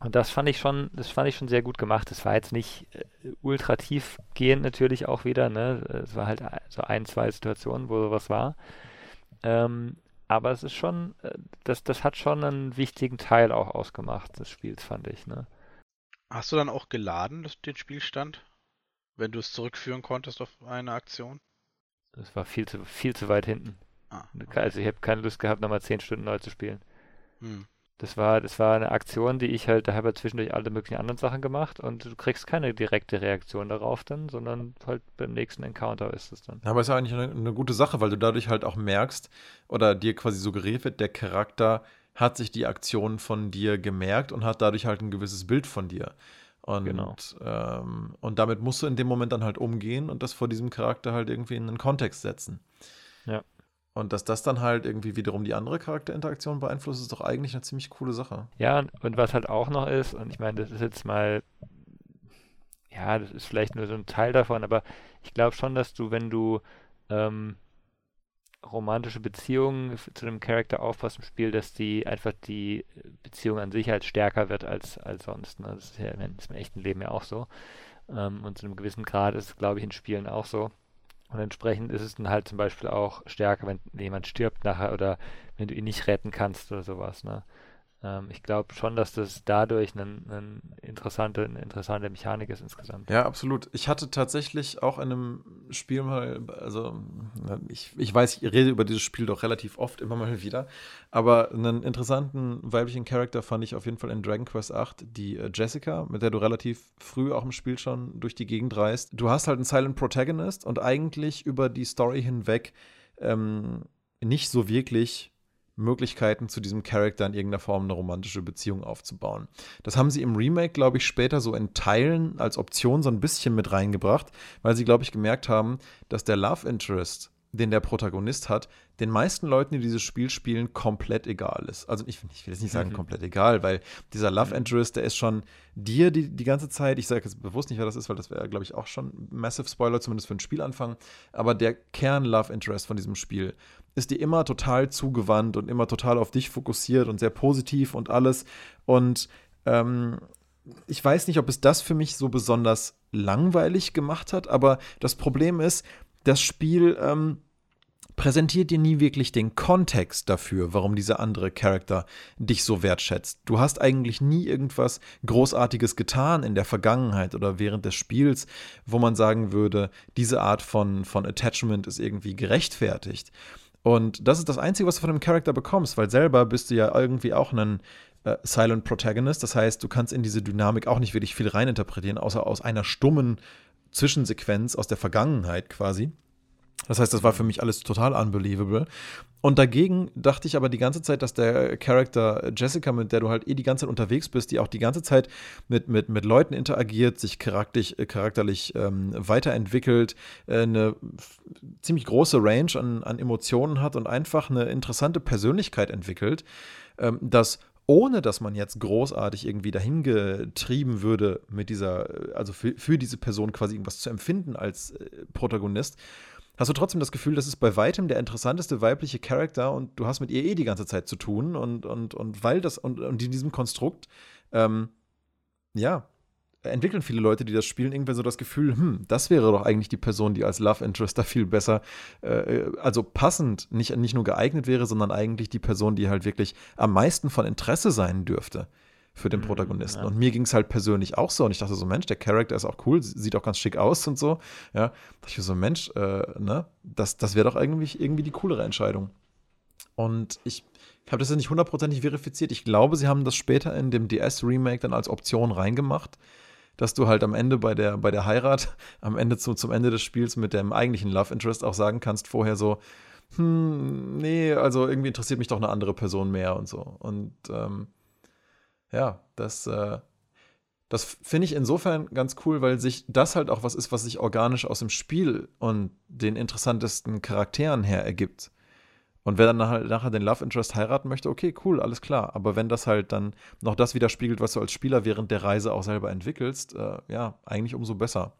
[SPEAKER 3] und das fand ich schon, das fand ich schon sehr gut gemacht. Es war jetzt nicht äh, ultra tiefgehend natürlich auch wieder, ne? Es war halt so ein, zwei Situationen, wo sowas war. Ähm, aber es ist schon, äh, das, das hat schon einen wichtigen Teil auch ausgemacht des Spiels, fand ich, ne?
[SPEAKER 2] Hast du dann auch geladen, den Spielstand? Wenn du es zurückführen konntest auf eine Aktion?
[SPEAKER 3] Das war viel zu, viel zu weit hinten. Ah, okay. Also ich habe keine Lust gehabt, nochmal 10 Stunden neu zu spielen. Hm. Das war, das war eine Aktion, die ich halt, da habe ich zwischendurch alle möglichen anderen Sachen gemacht und du kriegst keine direkte Reaktion darauf dann, sondern halt beim nächsten Encounter ist es dann.
[SPEAKER 1] Aber es ist eigentlich eine, eine, gute Sache, weil du dadurch halt auch merkst oder dir quasi suggeriert wird, der Charakter hat sich die Aktion von dir gemerkt und hat dadurch halt ein gewisses Bild von dir. Und, genau. ähm, und damit musst du in dem Moment dann halt umgehen und das vor diesem Charakter halt irgendwie in einen Kontext setzen.
[SPEAKER 3] Ja.
[SPEAKER 1] Und dass das dann halt irgendwie wiederum die andere Charakterinteraktion beeinflusst, ist doch eigentlich eine ziemlich coole Sache.
[SPEAKER 3] Ja, und, und was halt auch noch ist, und ich meine, das ist jetzt mal, ja, das ist vielleicht nur so ein Teil davon, aber ich glaube schon, dass du, wenn du ähm, romantische Beziehungen zu dem Charakter aufpasst im Spiel, dass die einfach die Beziehung an sich halt stärker wird als, als sonst. Ne? Das ist ja im, im echten Leben ja auch so. Ähm, und zu einem gewissen Grad ist es, glaube ich, in Spielen auch so. Und entsprechend ist es dann halt zum Beispiel auch stärker, wenn jemand stirbt nachher oder wenn du ihn nicht retten kannst oder sowas. Ne? Ähm, ich glaube schon, dass das dadurch eine, eine, interessante, eine interessante Mechanik ist insgesamt.
[SPEAKER 1] Ja, absolut. Ich hatte tatsächlich auch in einem Spiel mal, also ich, ich weiß, ich rede über dieses Spiel doch relativ oft, immer mal wieder, aber einen interessanten weiblichen Charakter fand ich auf jeden Fall in Dragon Quest VIII, die äh, Jessica, mit der du relativ früh auch im Spiel schon durch die Gegend reist. Du hast halt einen Silent Protagonist und eigentlich über die Story hinweg ähm, nicht so wirklich Möglichkeiten, zu diesem Charakter in irgendeiner Form eine romantische Beziehung aufzubauen. Das haben sie im Remake, glaube ich, später so in Teilen als Option so ein bisschen mit reingebracht, weil sie, glaube ich, gemerkt haben, dass der Love Interest den der Protagonist hat, den meisten Leuten, die dieses Spiel spielen, komplett egal ist. Also ich, ich will jetzt nicht sagen komplett egal, weil dieser Love mhm. Interest, der ist schon dir die, die ganze Zeit, ich sage jetzt bewusst nicht, wer das ist, weil das wäre, glaube ich, auch schon Massive Spoiler, zumindest für ein Spielanfang, aber der Kern-Love Interest von diesem Spiel ist dir immer total zugewandt und immer total auf dich fokussiert und sehr positiv und alles. Und ähm, ich weiß nicht, ob es das für mich so besonders langweilig gemacht hat, aber das Problem ist, das Spiel ähm, präsentiert dir nie wirklich den Kontext dafür, warum dieser andere Charakter dich so wertschätzt. Du hast eigentlich nie irgendwas Großartiges getan in der Vergangenheit oder während des Spiels, wo man sagen würde, diese Art von, von Attachment ist irgendwie gerechtfertigt. Und das ist das Einzige, was du von dem Charakter bekommst, weil selber bist du ja irgendwie auch ein äh, Silent Protagonist. Das heißt, du kannst in diese Dynamik auch nicht wirklich viel reininterpretieren, außer aus einer stummen Zwischensequenz aus der Vergangenheit quasi. Das heißt, das war für mich alles total unbelievable. Und dagegen dachte ich aber die ganze Zeit, dass der Charakter Jessica, mit der du halt eh die ganze Zeit unterwegs bist, die auch die ganze Zeit mit, mit, mit Leuten interagiert, sich charakterlich, charakterlich ähm, weiterentwickelt, äh, eine ziemlich große Range an, an Emotionen hat und einfach eine interessante Persönlichkeit entwickelt, ähm, dass ohne dass man jetzt großartig irgendwie dahin getrieben würde, mit dieser, also für, für diese Person quasi irgendwas zu empfinden als äh, Protagonist, hast du trotzdem das Gefühl, das ist bei weitem der interessanteste weibliche Charakter und du hast mit ihr eh die ganze Zeit zu tun und, und, und weil das, und, und in diesem Konstrukt, ähm, ja, entwickeln viele Leute, die das spielen, irgendwie so das Gefühl, hm, das wäre doch eigentlich die Person, die als Love Interest da viel besser, äh, also passend, nicht, nicht nur geeignet wäre, sondern eigentlich die Person, die halt wirklich am meisten von Interesse sein dürfte für den mhm, Protagonisten. Ja. Und mir ging es halt persönlich auch so. Und ich dachte so, Mensch, der Charakter ist auch cool, sieht auch ganz schick aus und so. Ja, da dachte ich so, Mensch, äh, ne, das, das wäre doch irgendwie, irgendwie die coolere Entscheidung. Und ich habe das ja nicht hundertprozentig verifiziert. Ich glaube, sie haben das später in dem DS-Remake dann als Option reingemacht dass du halt am Ende bei der, bei der Heirat, am Ende zu, zum Ende des Spiels mit dem eigentlichen Love Interest auch sagen kannst, vorher so, hm, nee, also irgendwie interessiert mich doch eine andere Person mehr und so. Und ähm, ja, das, äh, das finde ich insofern ganz cool, weil sich das halt auch was ist, was sich organisch aus dem Spiel und den interessantesten Charakteren her ergibt. Und wer dann nachher, nachher, den Love Interest heiraten möchte, okay, cool, alles klar. Aber wenn das halt dann noch das widerspiegelt, was du als Spieler während der Reise auch selber entwickelst, äh, ja, eigentlich umso besser.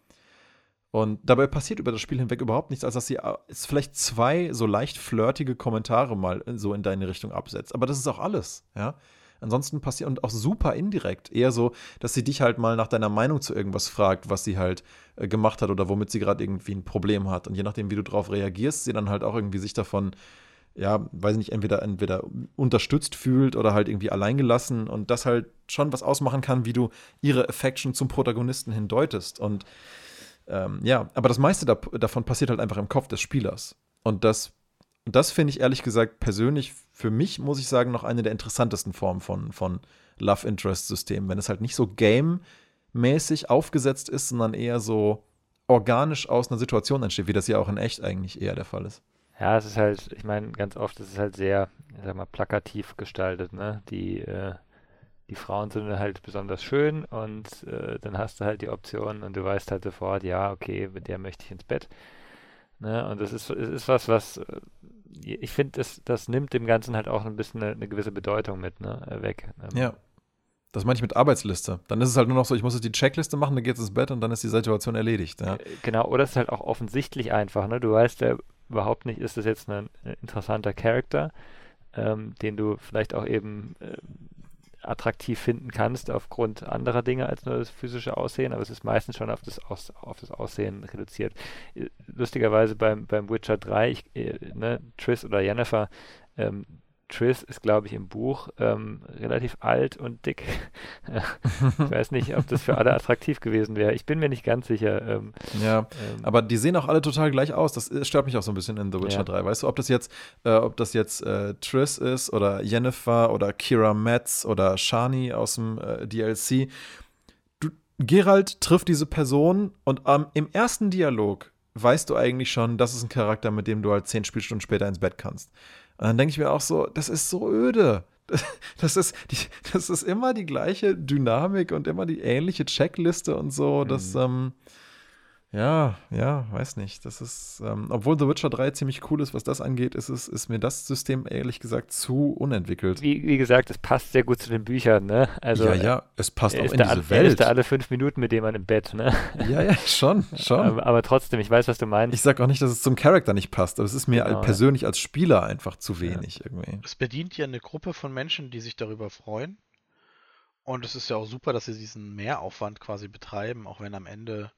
[SPEAKER 1] Und dabei passiert über das Spiel hinweg überhaupt nichts, als dass sie äh, vielleicht zwei so leicht flirtige Kommentare mal so in deine Richtung absetzt. Aber das ist auch alles, ja. Ansonsten passiert und auch super indirekt. Eher so, dass sie dich halt mal nach deiner Meinung zu irgendwas fragt, was sie halt äh, gemacht hat oder womit sie gerade irgendwie ein Problem hat. Und je nachdem, wie du darauf reagierst, sie dann halt auch irgendwie sich davon ja, weiß nicht, entweder, entweder unterstützt fühlt oder halt irgendwie alleingelassen und das halt schon was ausmachen kann, wie du ihre Affection zum Protagonisten hindeutest. Und ähm, ja, aber das meiste da, davon passiert halt einfach im Kopf des Spielers. Und das, das finde ich ehrlich gesagt persönlich für mich, muss ich sagen, noch eine der interessantesten Formen von, von Love Interest-Systemen, wenn es halt nicht so game-mäßig aufgesetzt ist, sondern eher so organisch aus einer Situation entsteht, wie das ja auch in echt eigentlich eher der Fall ist.
[SPEAKER 3] Ja, es ist halt, ich meine, ganz oft ist es halt sehr, ich sag mal, plakativ gestaltet, ne? Die, äh, die Frauen sind halt besonders schön und äh, dann hast du halt die Option und du weißt halt sofort, ja, okay, mit der möchte ich ins Bett. Ne? Und das ist, es ist was, was äh, ich finde, das, das nimmt dem Ganzen halt auch ein bisschen eine, eine gewisse Bedeutung mit, ne? Äh, weg.
[SPEAKER 1] Ne? Ja. Das meine ich mit Arbeitsliste. Dann ist es halt nur noch so, ich muss jetzt die Checkliste machen, dann geht es ins Bett und dann ist die Situation erledigt. Ja. Äh,
[SPEAKER 3] genau, oder es ist halt auch offensichtlich einfach. Ne? Du weißt ja überhaupt nicht, ist das jetzt ein, ein interessanter Charakter, ähm, den du vielleicht auch eben äh, attraktiv finden kannst aufgrund anderer Dinge als nur das physische Aussehen, aber es ist meistens schon auf das, Aus, auf das Aussehen reduziert. Äh, lustigerweise beim, beim Witcher 3, ich, äh, ne, Triss oder Jennifer, ähm, Triss ist, glaube ich, im Buch ähm, relativ alt und dick. ich weiß nicht, ob das für alle attraktiv gewesen wäre. Ich bin mir nicht ganz sicher. Ähm,
[SPEAKER 1] ja, ähm, aber die sehen auch alle total gleich aus. Das stört mich auch so ein bisschen in The Witcher ja. 3. Weißt du, ob das jetzt, äh, ob das jetzt äh, Triss ist oder Jennifer oder Kira Metz oder Shani aus dem äh, DLC. Du, Geralt trifft diese Person und ähm, im ersten Dialog weißt du eigentlich schon, das ist ein Charakter, mit dem du halt zehn Spielstunden später ins Bett kannst. Und dann denke ich mir auch so, das ist so öde. Das ist, die, das ist immer die gleiche Dynamik und immer die ähnliche Checkliste und so. Das, mhm. ähm, ja, ja, weiß nicht. Das ist, ähm, obwohl The Witcher 3 ziemlich cool ist, was das angeht, ist, es, ist mir das System ehrlich gesagt zu unentwickelt.
[SPEAKER 3] Wie, wie gesagt, es passt sehr gut zu den Büchern, ne?
[SPEAKER 1] Also, ja, ja, es passt auch in diese alle, Welt. Er
[SPEAKER 3] ist da alle fünf Minuten mit dem im Bett, ne?
[SPEAKER 1] Ja, ja, schon, schon.
[SPEAKER 3] Aber, aber, trotzdem, ich weiß, was du meinst.
[SPEAKER 1] Ich sag auch nicht, dass es zum Charakter nicht passt, aber es ist mir genau, persönlich ja. als Spieler einfach zu wenig ja. irgendwie.
[SPEAKER 2] Es bedient ja eine Gruppe von Menschen, die sich darüber freuen. Und es ist ja auch super, dass sie diesen Mehraufwand quasi betreiben, auch wenn am Ende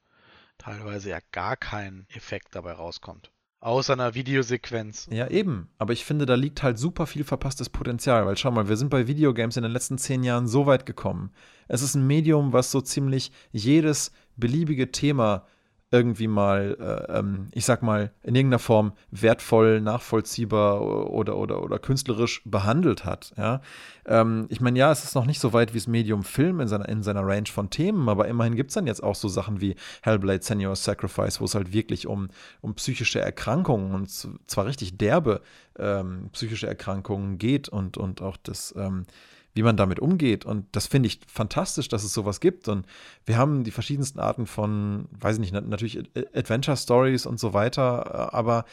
[SPEAKER 2] teilweise ja gar kein Effekt dabei rauskommt. Außer einer Videosequenz.
[SPEAKER 1] Ja, eben. Aber ich finde, da liegt halt super viel verpasstes Potenzial. Weil schau mal, wir sind bei Videogames in den letzten zehn Jahren so weit gekommen. Es ist ein Medium, was so ziemlich jedes beliebige Thema irgendwie mal, äh, ähm, ich sag mal, in irgendeiner Form wertvoll, nachvollziehbar oder, oder, oder künstlerisch behandelt hat. Ja? Ähm, ich meine, ja, es ist noch nicht so weit wie das Medium Film in seiner, in seiner Range von Themen, aber immerhin gibt es dann jetzt auch so Sachen wie Hellblade Senua's Sacrifice, wo es halt wirklich um, um psychische Erkrankungen und zwar richtig derbe ähm, psychische Erkrankungen geht und, und auch das ähm, wie man damit umgeht. Und das finde ich fantastisch, dass es sowas gibt. Und wir haben die verschiedensten Arten von, weiß ich nicht, natürlich Adventure Stories und so weiter. Aber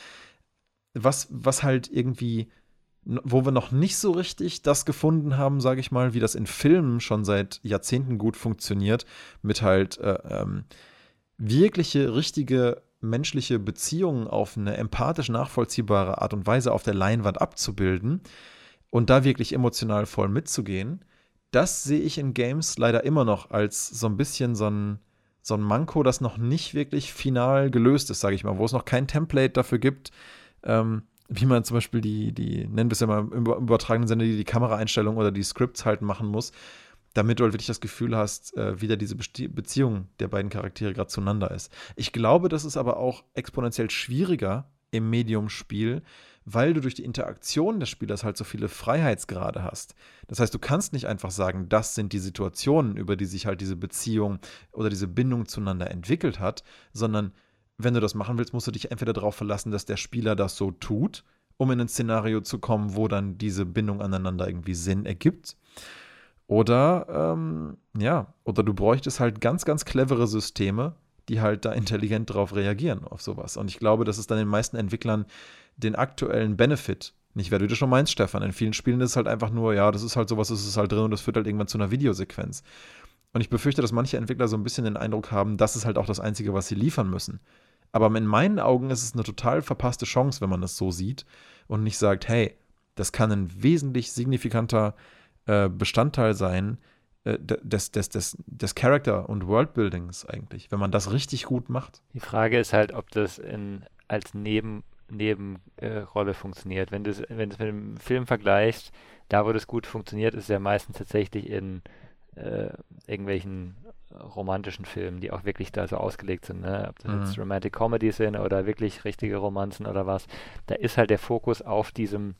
[SPEAKER 1] was, was halt irgendwie, wo wir noch nicht so richtig das gefunden haben, sage ich mal, wie das in Filmen schon seit Jahrzehnten gut funktioniert, mit halt äh, ähm, wirkliche, richtige menschliche Beziehungen auf eine empathisch nachvollziehbare Art und Weise auf der Leinwand abzubilden und da wirklich emotional voll mitzugehen, das sehe ich in Games leider immer noch als so ein bisschen so ein, so ein Manko, das noch nicht wirklich final gelöst ist, sage ich mal, wo es noch kein Template dafür gibt, ähm, wie man zum Beispiel die, die, nennen wir es ja mal im übertragenen Sinne, die, die Kameraeinstellungen oder die Scripts halt machen muss, damit du halt wirklich das Gefühl hast, äh, wieder diese Be Beziehung der beiden Charaktere gerade zueinander ist. Ich glaube, das ist aber auch exponentiell schwieriger im Medium-Spiel, weil du durch die Interaktion des Spielers halt so viele Freiheitsgrade hast. Das heißt, du kannst nicht einfach sagen, das sind die Situationen, über die sich halt diese Beziehung oder diese Bindung zueinander entwickelt hat, sondern wenn du das machen willst, musst du dich entweder darauf verlassen, dass der Spieler das so tut, um in ein Szenario zu kommen, wo dann diese Bindung aneinander irgendwie Sinn ergibt. Oder, ähm, ja, oder du bräuchtest halt ganz, ganz clevere Systeme, die halt da intelligent drauf reagieren, auf sowas. Und ich glaube, dass es dann den meisten Entwicklern den aktuellen Benefit nicht. Wie du schon meinst, Stefan, in vielen Spielen ist es halt einfach nur, ja, das ist halt sowas, das ist halt drin und das führt halt irgendwann zu einer Videosequenz. Und ich befürchte, dass manche Entwickler so ein bisschen den Eindruck haben, das ist halt auch das Einzige, was sie liefern müssen. Aber in meinen Augen ist es eine total verpasste Chance, wenn man das so sieht und nicht sagt, hey, das kann ein wesentlich signifikanter äh, Bestandteil sein äh, des, des, des, des Character- und Worldbuildings eigentlich, wenn man das richtig gut macht.
[SPEAKER 3] Die Frage ist halt, ob das in, als Neben, Nebenrolle äh, funktioniert. Wenn du es wenn mit dem Film vergleichst, da wo das gut funktioniert, ist ja meistens tatsächlich in äh, irgendwelchen romantischen Filmen, die auch wirklich da so ausgelegt sind, ne? ob das mhm. jetzt Romantic Comedy sind oder wirklich richtige Romanzen oder was, da ist halt der Fokus auf diesem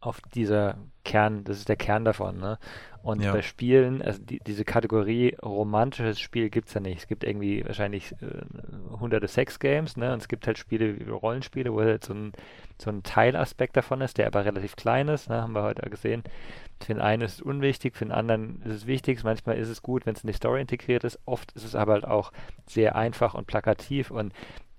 [SPEAKER 3] auf dieser Kern, das ist der Kern davon, ne? Und ja. bei Spielen, also die, diese Kategorie romantisches Spiel gibt es ja nicht. Es gibt irgendwie wahrscheinlich äh, hunderte Sex-Games, ne? Und es gibt halt Spiele wie Rollenspiele, wo halt so ein, so ein Teilaspekt davon ist, der aber relativ klein ist, ne? Haben wir heute gesehen. Für den einen ist es unwichtig, für den anderen ist es wichtig. Manchmal ist es gut, wenn es in die Story integriert ist. Oft ist es aber halt auch sehr einfach und plakativ und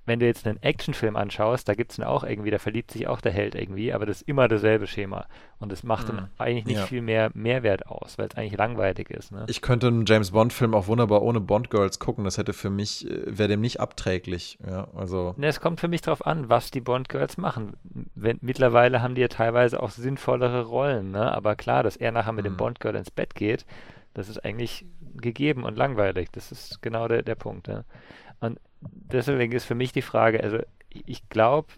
[SPEAKER 3] wenn du jetzt einen Actionfilm anschaust, da gibt es auch irgendwie, da verliebt sich auch der Held irgendwie, aber das ist immer dasselbe Schema. Und das macht mhm. dann eigentlich nicht ja. viel mehr Mehrwert aus, weil es eigentlich langweilig ist. Ne?
[SPEAKER 1] Ich könnte einen James Bond-Film auch wunderbar ohne Bond-Girls gucken. Das hätte für mich, äh, wäre dem nicht abträglich. Ja, also.
[SPEAKER 3] Ne, es kommt für mich darauf an, was die Bond-Girls machen. Wenn, mittlerweile haben die ja teilweise auch sinnvollere Rollen, ne? Aber klar, dass er nachher mit mhm. dem Bond-Girl ins Bett geht, das ist eigentlich gegeben und langweilig. Das ist genau der, der Punkt. Ja? Und deswegen ist für mich die Frage, also ich glaube,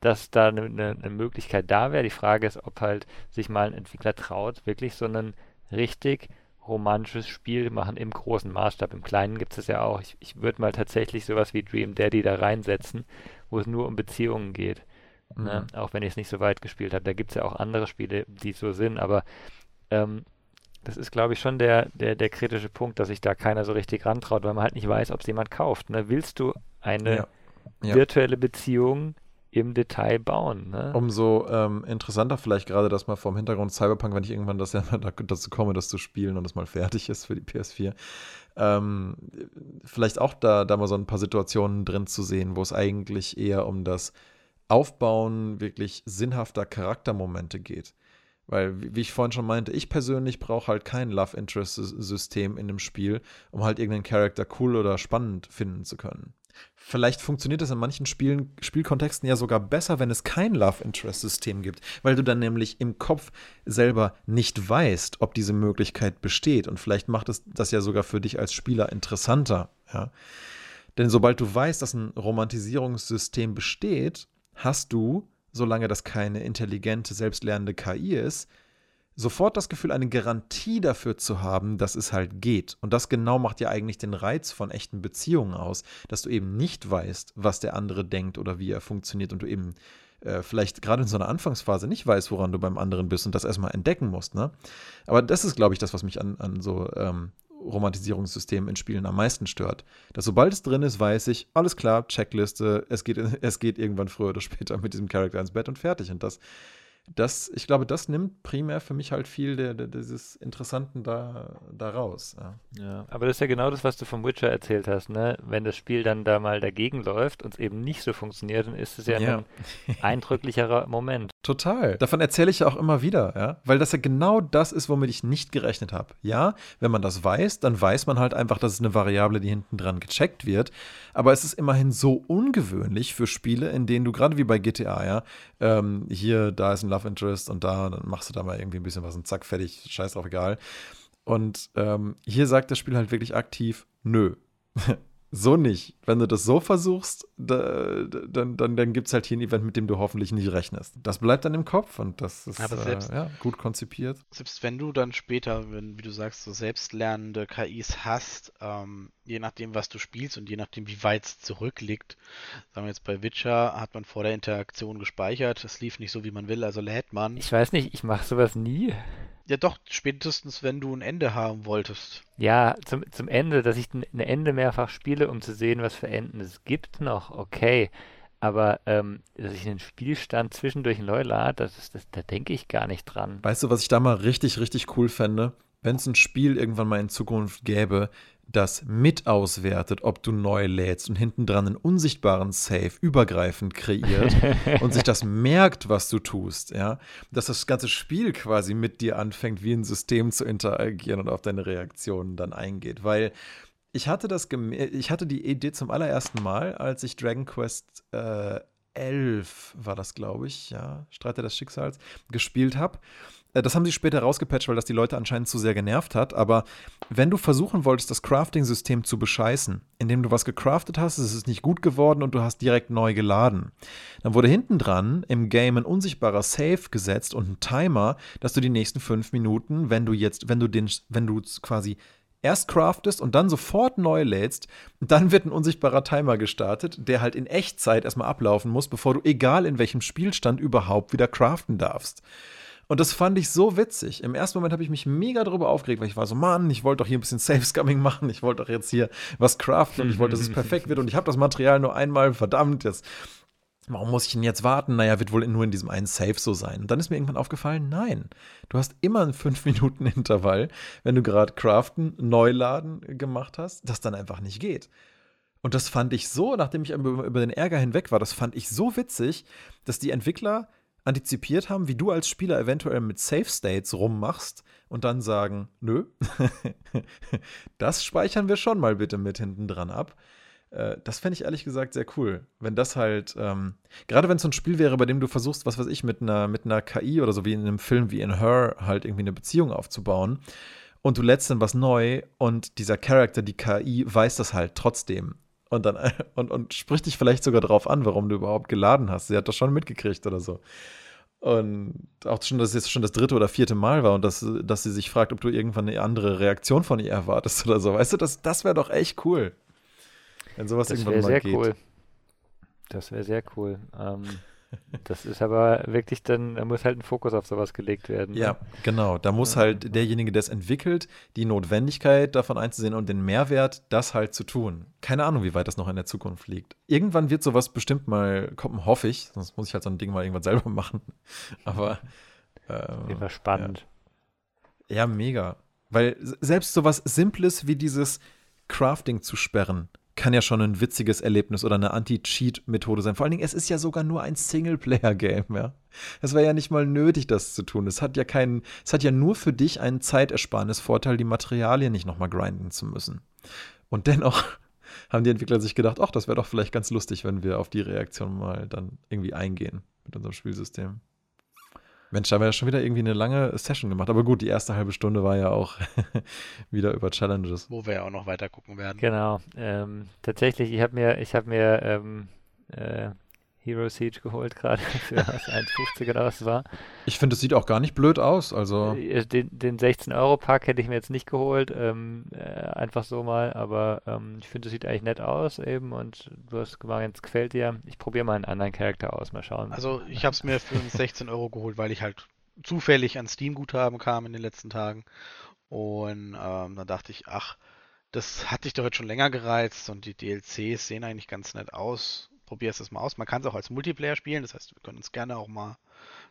[SPEAKER 3] dass da eine, eine, Möglichkeit da wäre. Die Frage ist, ob halt sich mal ein Entwickler traut, wirklich so ein richtig romantisches Spiel machen im großen Maßstab. Im Kleinen gibt es ja auch. Ich, ich würde mal tatsächlich sowas wie Dream Daddy da reinsetzen, wo es nur um Beziehungen geht. Ne? Mhm. Ne? Auch wenn ich es nicht so weit gespielt habe. Da gibt es ja auch andere Spiele, die so sind, aber ähm, das ist, glaube ich, schon der, der, der kritische Punkt, dass sich da keiner so richtig rantraut, weil man halt nicht weiß, ob es jemand kauft. Ne? Willst du eine ja. Ja. virtuelle Beziehung im Detail bauen. Ne?
[SPEAKER 1] Umso ähm, interessanter vielleicht gerade, dass mal vom Hintergrund Cyberpunk, wenn ich irgendwann das ja dazu komme, das zu spielen und es mal fertig ist für die PS4, ähm, vielleicht auch da, da mal so ein paar Situationen drin zu sehen, wo es eigentlich eher um das Aufbauen wirklich sinnhafter Charaktermomente geht. Weil, wie ich vorhin schon meinte, ich persönlich brauche halt kein Love Interest-System in dem Spiel, um halt irgendeinen Charakter cool oder spannend finden zu können. Vielleicht funktioniert das in manchen Spielen, Spielkontexten ja sogar besser, wenn es kein Love Interest-System gibt, weil du dann nämlich im Kopf selber nicht weißt, ob diese Möglichkeit besteht. Und vielleicht macht es das ja sogar für dich als Spieler interessanter. Ja? Denn sobald du weißt, dass ein Romantisierungssystem besteht, hast du solange das keine intelligente, selbstlernende KI ist, sofort das Gefühl, eine Garantie dafür zu haben, dass es halt geht. Und das genau macht ja eigentlich den Reiz von echten Beziehungen aus, dass du eben nicht weißt, was der andere denkt oder wie er funktioniert und du eben äh, vielleicht gerade in so einer Anfangsphase nicht weißt, woran du beim anderen bist und das erstmal entdecken musst. Ne? Aber das ist, glaube ich, das, was mich an, an so ähm, Romantisierungssystem in Spielen am meisten stört. Dass sobald es drin ist, weiß ich, alles klar, Checkliste, es geht, es geht irgendwann früher oder später mit diesem Charakter ins Bett und fertig. Und das das, ich glaube, das nimmt primär für mich halt viel der, der, dieses Interessanten da, da raus. Ja.
[SPEAKER 3] ja. aber das ist ja genau das, was du vom Witcher erzählt hast, ne? Wenn das Spiel dann da mal dagegen läuft und es eben nicht so funktioniert, dann ist es ja, ja. ein eindrücklicherer Moment.
[SPEAKER 1] Total. Davon erzähle ich ja auch immer wieder, ja, weil das ja genau das ist, womit ich nicht gerechnet habe. Ja, wenn man das weiß, dann weiß man halt einfach, dass es eine Variable, die hinten dran gecheckt wird. Aber es ist immerhin so ungewöhnlich für Spiele, in denen du gerade wie bei GTA, ja, ähm, hier, da ist ein Love Interest und da, dann machst du da mal irgendwie ein bisschen was und zack, fertig, scheiß drauf, egal. Und ähm, hier sagt das Spiel halt wirklich aktiv, nö. so nicht. Wenn du das so versuchst, da, dann, dann, dann gibt es halt hier ein Event, mit dem du hoffentlich nicht rechnest. Das bleibt dann im Kopf und das ist selbst, äh, ja, gut konzipiert.
[SPEAKER 2] Selbst wenn du dann später, wenn, wie du sagst, so selbstlernende KIs hast, ähm, je nachdem, was du spielst und je nachdem, wie weit es zurückliegt, sagen wir jetzt bei Witcher, hat man vor der Interaktion gespeichert, es lief nicht so, wie man will, also lädt man.
[SPEAKER 3] Ich weiß nicht, ich mache sowas nie.
[SPEAKER 2] Ja, doch, spätestens, wenn du ein Ende haben wolltest.
[SPEAKER 3] Ja, zum, zum Ende, dass ich ein Ende mehrfach spiele, um zu sehen, was für Enden es gibt noch, okay. Aber ähm, dass ich einen Spielstand zwischendurch neu lade, das, das, da denke ich gar nicht dran.
[SPEAKER 1] Weißt du, was ich da mal richtig, richtig cool fände? Wenn es ein Spiel irgendwann mal in Zukunft gäbe, das mit auswertet, ob du neu lädst und hinten dran einen unsichtbaren Safe übergreifend kreiert und sich das merkt, was du tust, ja, dass das ganze Spiel quasi mit dir anfängt, wie ein System zu interagieren und auf deine Reaktionen dann eingeht, weil ich hatte das ich hatte die Idee zum allerersten Mal, als ich Dragon Quest äh, 11 war das, glaube ich, ja, Streiter des Schicksals, gespielt habe das haben sie später rausgepatcht, weil das die Leute anscheinend zu sehr genervt hat. Aber wenn du versuchen wolltest, das Crafting-System zu bescheißen, indem du was gecraftet hast, es ist nicht gut geworden und du hast direkt neu geladen, dann wurde hinten dran im Game ein unsichtbarer Save gesetzt und ein Timer, dass du die nächsten fünf Minuten, wenn du jetzt, wenn du den, wenn du quasi erst craftest und dann sofort neu lädst, dann wird ein unsichtbarer Timer gestartet, der halt in Echtzeit erstmal ablaufen muss, bevor du egal in welchem Spielstand überhaupt wieder craften darfst. Und das fand ich so witzig. Im ersten Moment habe ich mich mega darüber aufgeregt, weil ich war so, Mann, ich wollte doch hier ein bisschen Safe-Scumming machen, ich wollte doch jetzt hier was craften und ich wollte, dass es perfekt wird und ich habe das Material nur einmal, verdammt, jetzt Warum muss ich denn jetzt warten? Naja, wird wohl nur in diesem einen Safe so sein. Und dann ist mir irgendwann aufgefallen, nein. Du hast immer einen 5-Minuten-Intervall, wenn du gerade Craften, Neuladen gemacht hast, das dann einfach nicht geht. Und das fand ich so, nachdem ich über den Ärger hinweg war, das fand ich so witzig, dass die Entwickler antizipiert haben, wie du als Spieler eventuell mit Safe States rummachst und dann sagen, nö, das speichern wir schon mal bitte mit hinten dran ab. Äh, das fände ich ehrlich gesagt sehr cool. Wenn das halt, ähm, gerade wenn es so ein Spiel wäre, bei dem du versuchst, was weiß ich, mit einer, mit einer KI oder so wie in einem Film wie in Her halt irgendwie eine Beziehung aufzubauen und du lädst dann was neu und dieser Charakter, die KI, weiß das halt trotzdem und dann und, und spricht dich vielleicht sogar darauf an, warum du überhaupt geladen hast. Sie hat das schon mitgekriegt oder so. Und auch schon, dass es jetzt schon das dritte oder vierte Mal war und dass, dass sie sich fragt, ob du irgendwann eine andere Reaktion von ihr erwartest oder so. Weißt du, das, das wäre doch echt cool. Wenn sowas das irgendwann mal sehr geht.
[SPEAKER 3] Cool. Das wäre sehr cool. Ähm, das ist aber wirklich dann, da muss halt ein Fokus auf sowas gelegt werden.
[SPEAKER 1] Ja, ne? genau. Da muss halt derjenige, der es entwickelt, die Notwendigkeit davon einzusehen und den Mehrwert, das halt zu tun. Keine Ahnung, wie weit das noch in der Zukunft liegt. Irgendwann wird sowas bestimmt mal kommen, hoffe ich. Sonst muss ich halt so ein Ding mal irgendwann selber machen. Aber.
[SPEAKER 3] Ähm, war spannend.
[SPEAKER 1] Ja. ja, mega. Weil selbst sowas Simples wie dieses Crafting zu sperren, kann ja schon ein witziges Erlebnis oder eine Anti-Cheat-Methode sein. Vor allen Dingen, es ist ja sogar nur ein Singleplayer-Game, ja. Es wäre ja nicht mal nötig, das zu tun. Es hat ja keinen, es hat ja nur für dich einen Zeitersparnis-Vorteil, die Materialien nicht nochmal grinden zu müssen. Und dennoch haben die Entwickler sich gedacht, ach, das wäre doch vielleicht ganz lustig, wenn wir auf die Reaktion mal dann irgendwie eingehen mit unserem Spielsystem. Mensch, da haben wir ja schon wieder irgendwie eine lange Session gemacht. Aber gut, die erste halbe Stunde war ja auch wieder über Challenges.
[SPEAKER 2] Wo wir ja auch noch weiter gucken werden.
[SPEAKER 3] Genau. Ähm, tatsächlich, ich habe mir, ich habe mir ähm, äh, Hero Siege geholt gerade für 1,50 oder was es war.
[SPEAKER 1] Ich finde, es sieht auch gar nicht blöd aus. Also
[SPEAKER 3] äh, den, den 16-Euro-Pack hätte ich mir jetzt nicht geholt, ähm, äh, einfach so mal, aber ähm, ich finde, es sieht eigentlich nett aus eben und du hast gemeint, es gefällt dir. Ich probiere mal einen anderen Charakter aus, mal schauen.
[SPEAKER 2] Also ich habe es mir für 16 Euro geholt, weil ich halt zufällig an Steam-Guthaben kam in den letzten Tagen und ähm, dann dachte ich, ach, das hat dich doch jetzt schon länger gereizt und die DLCs sehen eigentlich ganz nett aus probierst es mal aus. Man kann es auch als Multiplayer spielen, das heißt, wir können uns gerne auch mal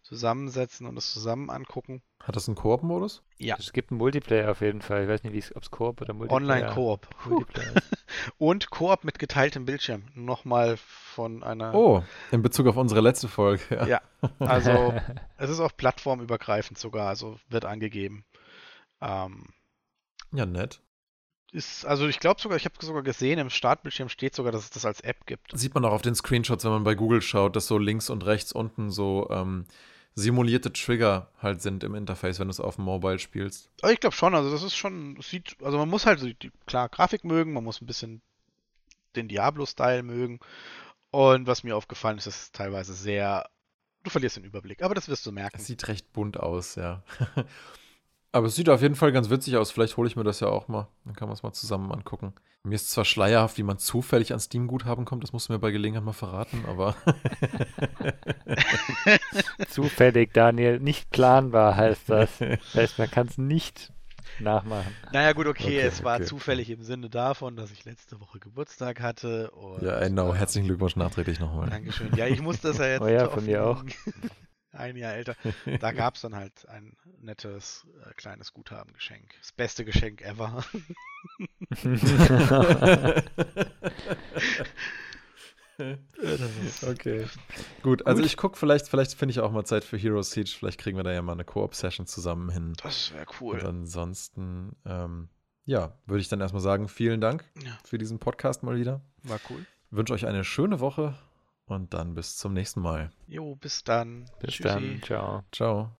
[SPEAKER 2] zusammensetzen und es zusammen angucken.
[SPEAKER 1] Hat das einen Koop-Modus?
[SPEAKER 2] Ja.
[SPEAKER 3] Es gibt einen Multiplayer auf jeden Fall. Ich weiß nicht, ob es Koop oder Multiplayer
[SPEAKER 2] Online-Koop.
[SPEAKER 3] Multiplayer ist.
[SPEAKER 2] Und Koop mit geteiltem Bildschirm. Nochmal von einer.
[SPEAKER 1] Oh, in Bezug auf unsere letzte Folge. Ja.
[SPEAKER 2] Ja, also es ist auch plattformübergreifend sogar, also wird angegeben. Ähm,
[SPEAKER 1] ja nett.
[SPEAKER 2] Ist, also ich glaube sogar, ich habe sogar gesehen, im Startbildschirm steht sogar, dass es das als App gibt.
[SPEAKER 1] Sieht man auch auf den Screenshots, wenn man bei Google schaut, dass so links und rechts unten so ähm, simulierte Trigger halt sind im Interface, wenn du es auf dem Mobile spielst.
[SPEAKER 2] Aber ich glaube schon, also das ist schon, sieht, also man muss halt so die, klar Grafik mögen, man muss ein bisschen den Diablo-Style mögen. Und was mir aufgefallen ist, ist teilweise sehr, du verlierst den Überblick, aber das wirst du merken.
[SPEAKER 1] Es sieht recht bunt aus, ja. Aber es sieht auf jeden Fall ganz witzig aus. Vielleicht hole ich mir das ja auch mal. Dann kann man es mal zusammen angucken. Mir ist zwar schleierhaft, wie man zufällig an Steam-Guthaben kommt. Das musst du mir bei Gelegenheit mal verraten, aber.
[SPEAKER 3] Zufällig, Daniel. Nicht planbar heißt das. Das heißt, man kann es nicht nachmachen.
[SPEAKER 2] Naja, gut, okay,
[SPEAKER 1] Okay,
[SPEAKER 2] es war
[SPEAKER 1] okay.
[SPEAKER 2] zufällig im Sinne davon, dass ich letzte Woche Geburtstag hatte. Und,
[SPEAKER 1] ja, genau. Herzlichen Glückwunsch nachträglich nochmal.
[SPEAKER 2] Dankeschön. Ja, ich muss das ja jetzt.
[SPEAKER 3] Oh ja, von mir auch.
[SPEAKER 2] Ein Jahr älter. Da gab es dann halt ein nettes äh, kleines Guthabengeschenk. Das beste Geschenk ever.
[SPEAKER 1] okay. Gut, also ich gucke, vielleicht, vielleicht finde ich auch mal Zeit für Hero Siege. Vielleicht kriegen wir da ja mal eine Koop-Session zusammen hin.
[SPEAKER 2] Das wäre
[SPEAKER 1] Und
[SPEAKER 2] cool.
[SPEAKER 1] ansonsten, ähm, ja, würde ich dann erstmal sagen, vielen Dank
[SPEAKER 2] Ja,
[SPEAKER 1] für diesen Podcast mal wieder.
[SPEAKER 2] war cool.
[SPEAKER 1] wünsche euch eine schöne Woche und dann bis zum nächsten Mal.
[SPEAKER 2] Jo, bis dann.
[SPEAKER 3] Bis
[SPEAKER 2] Tschüssi.
[SPEAKER 3] dann. Ciao.
[SPEAKER 1] Ciao.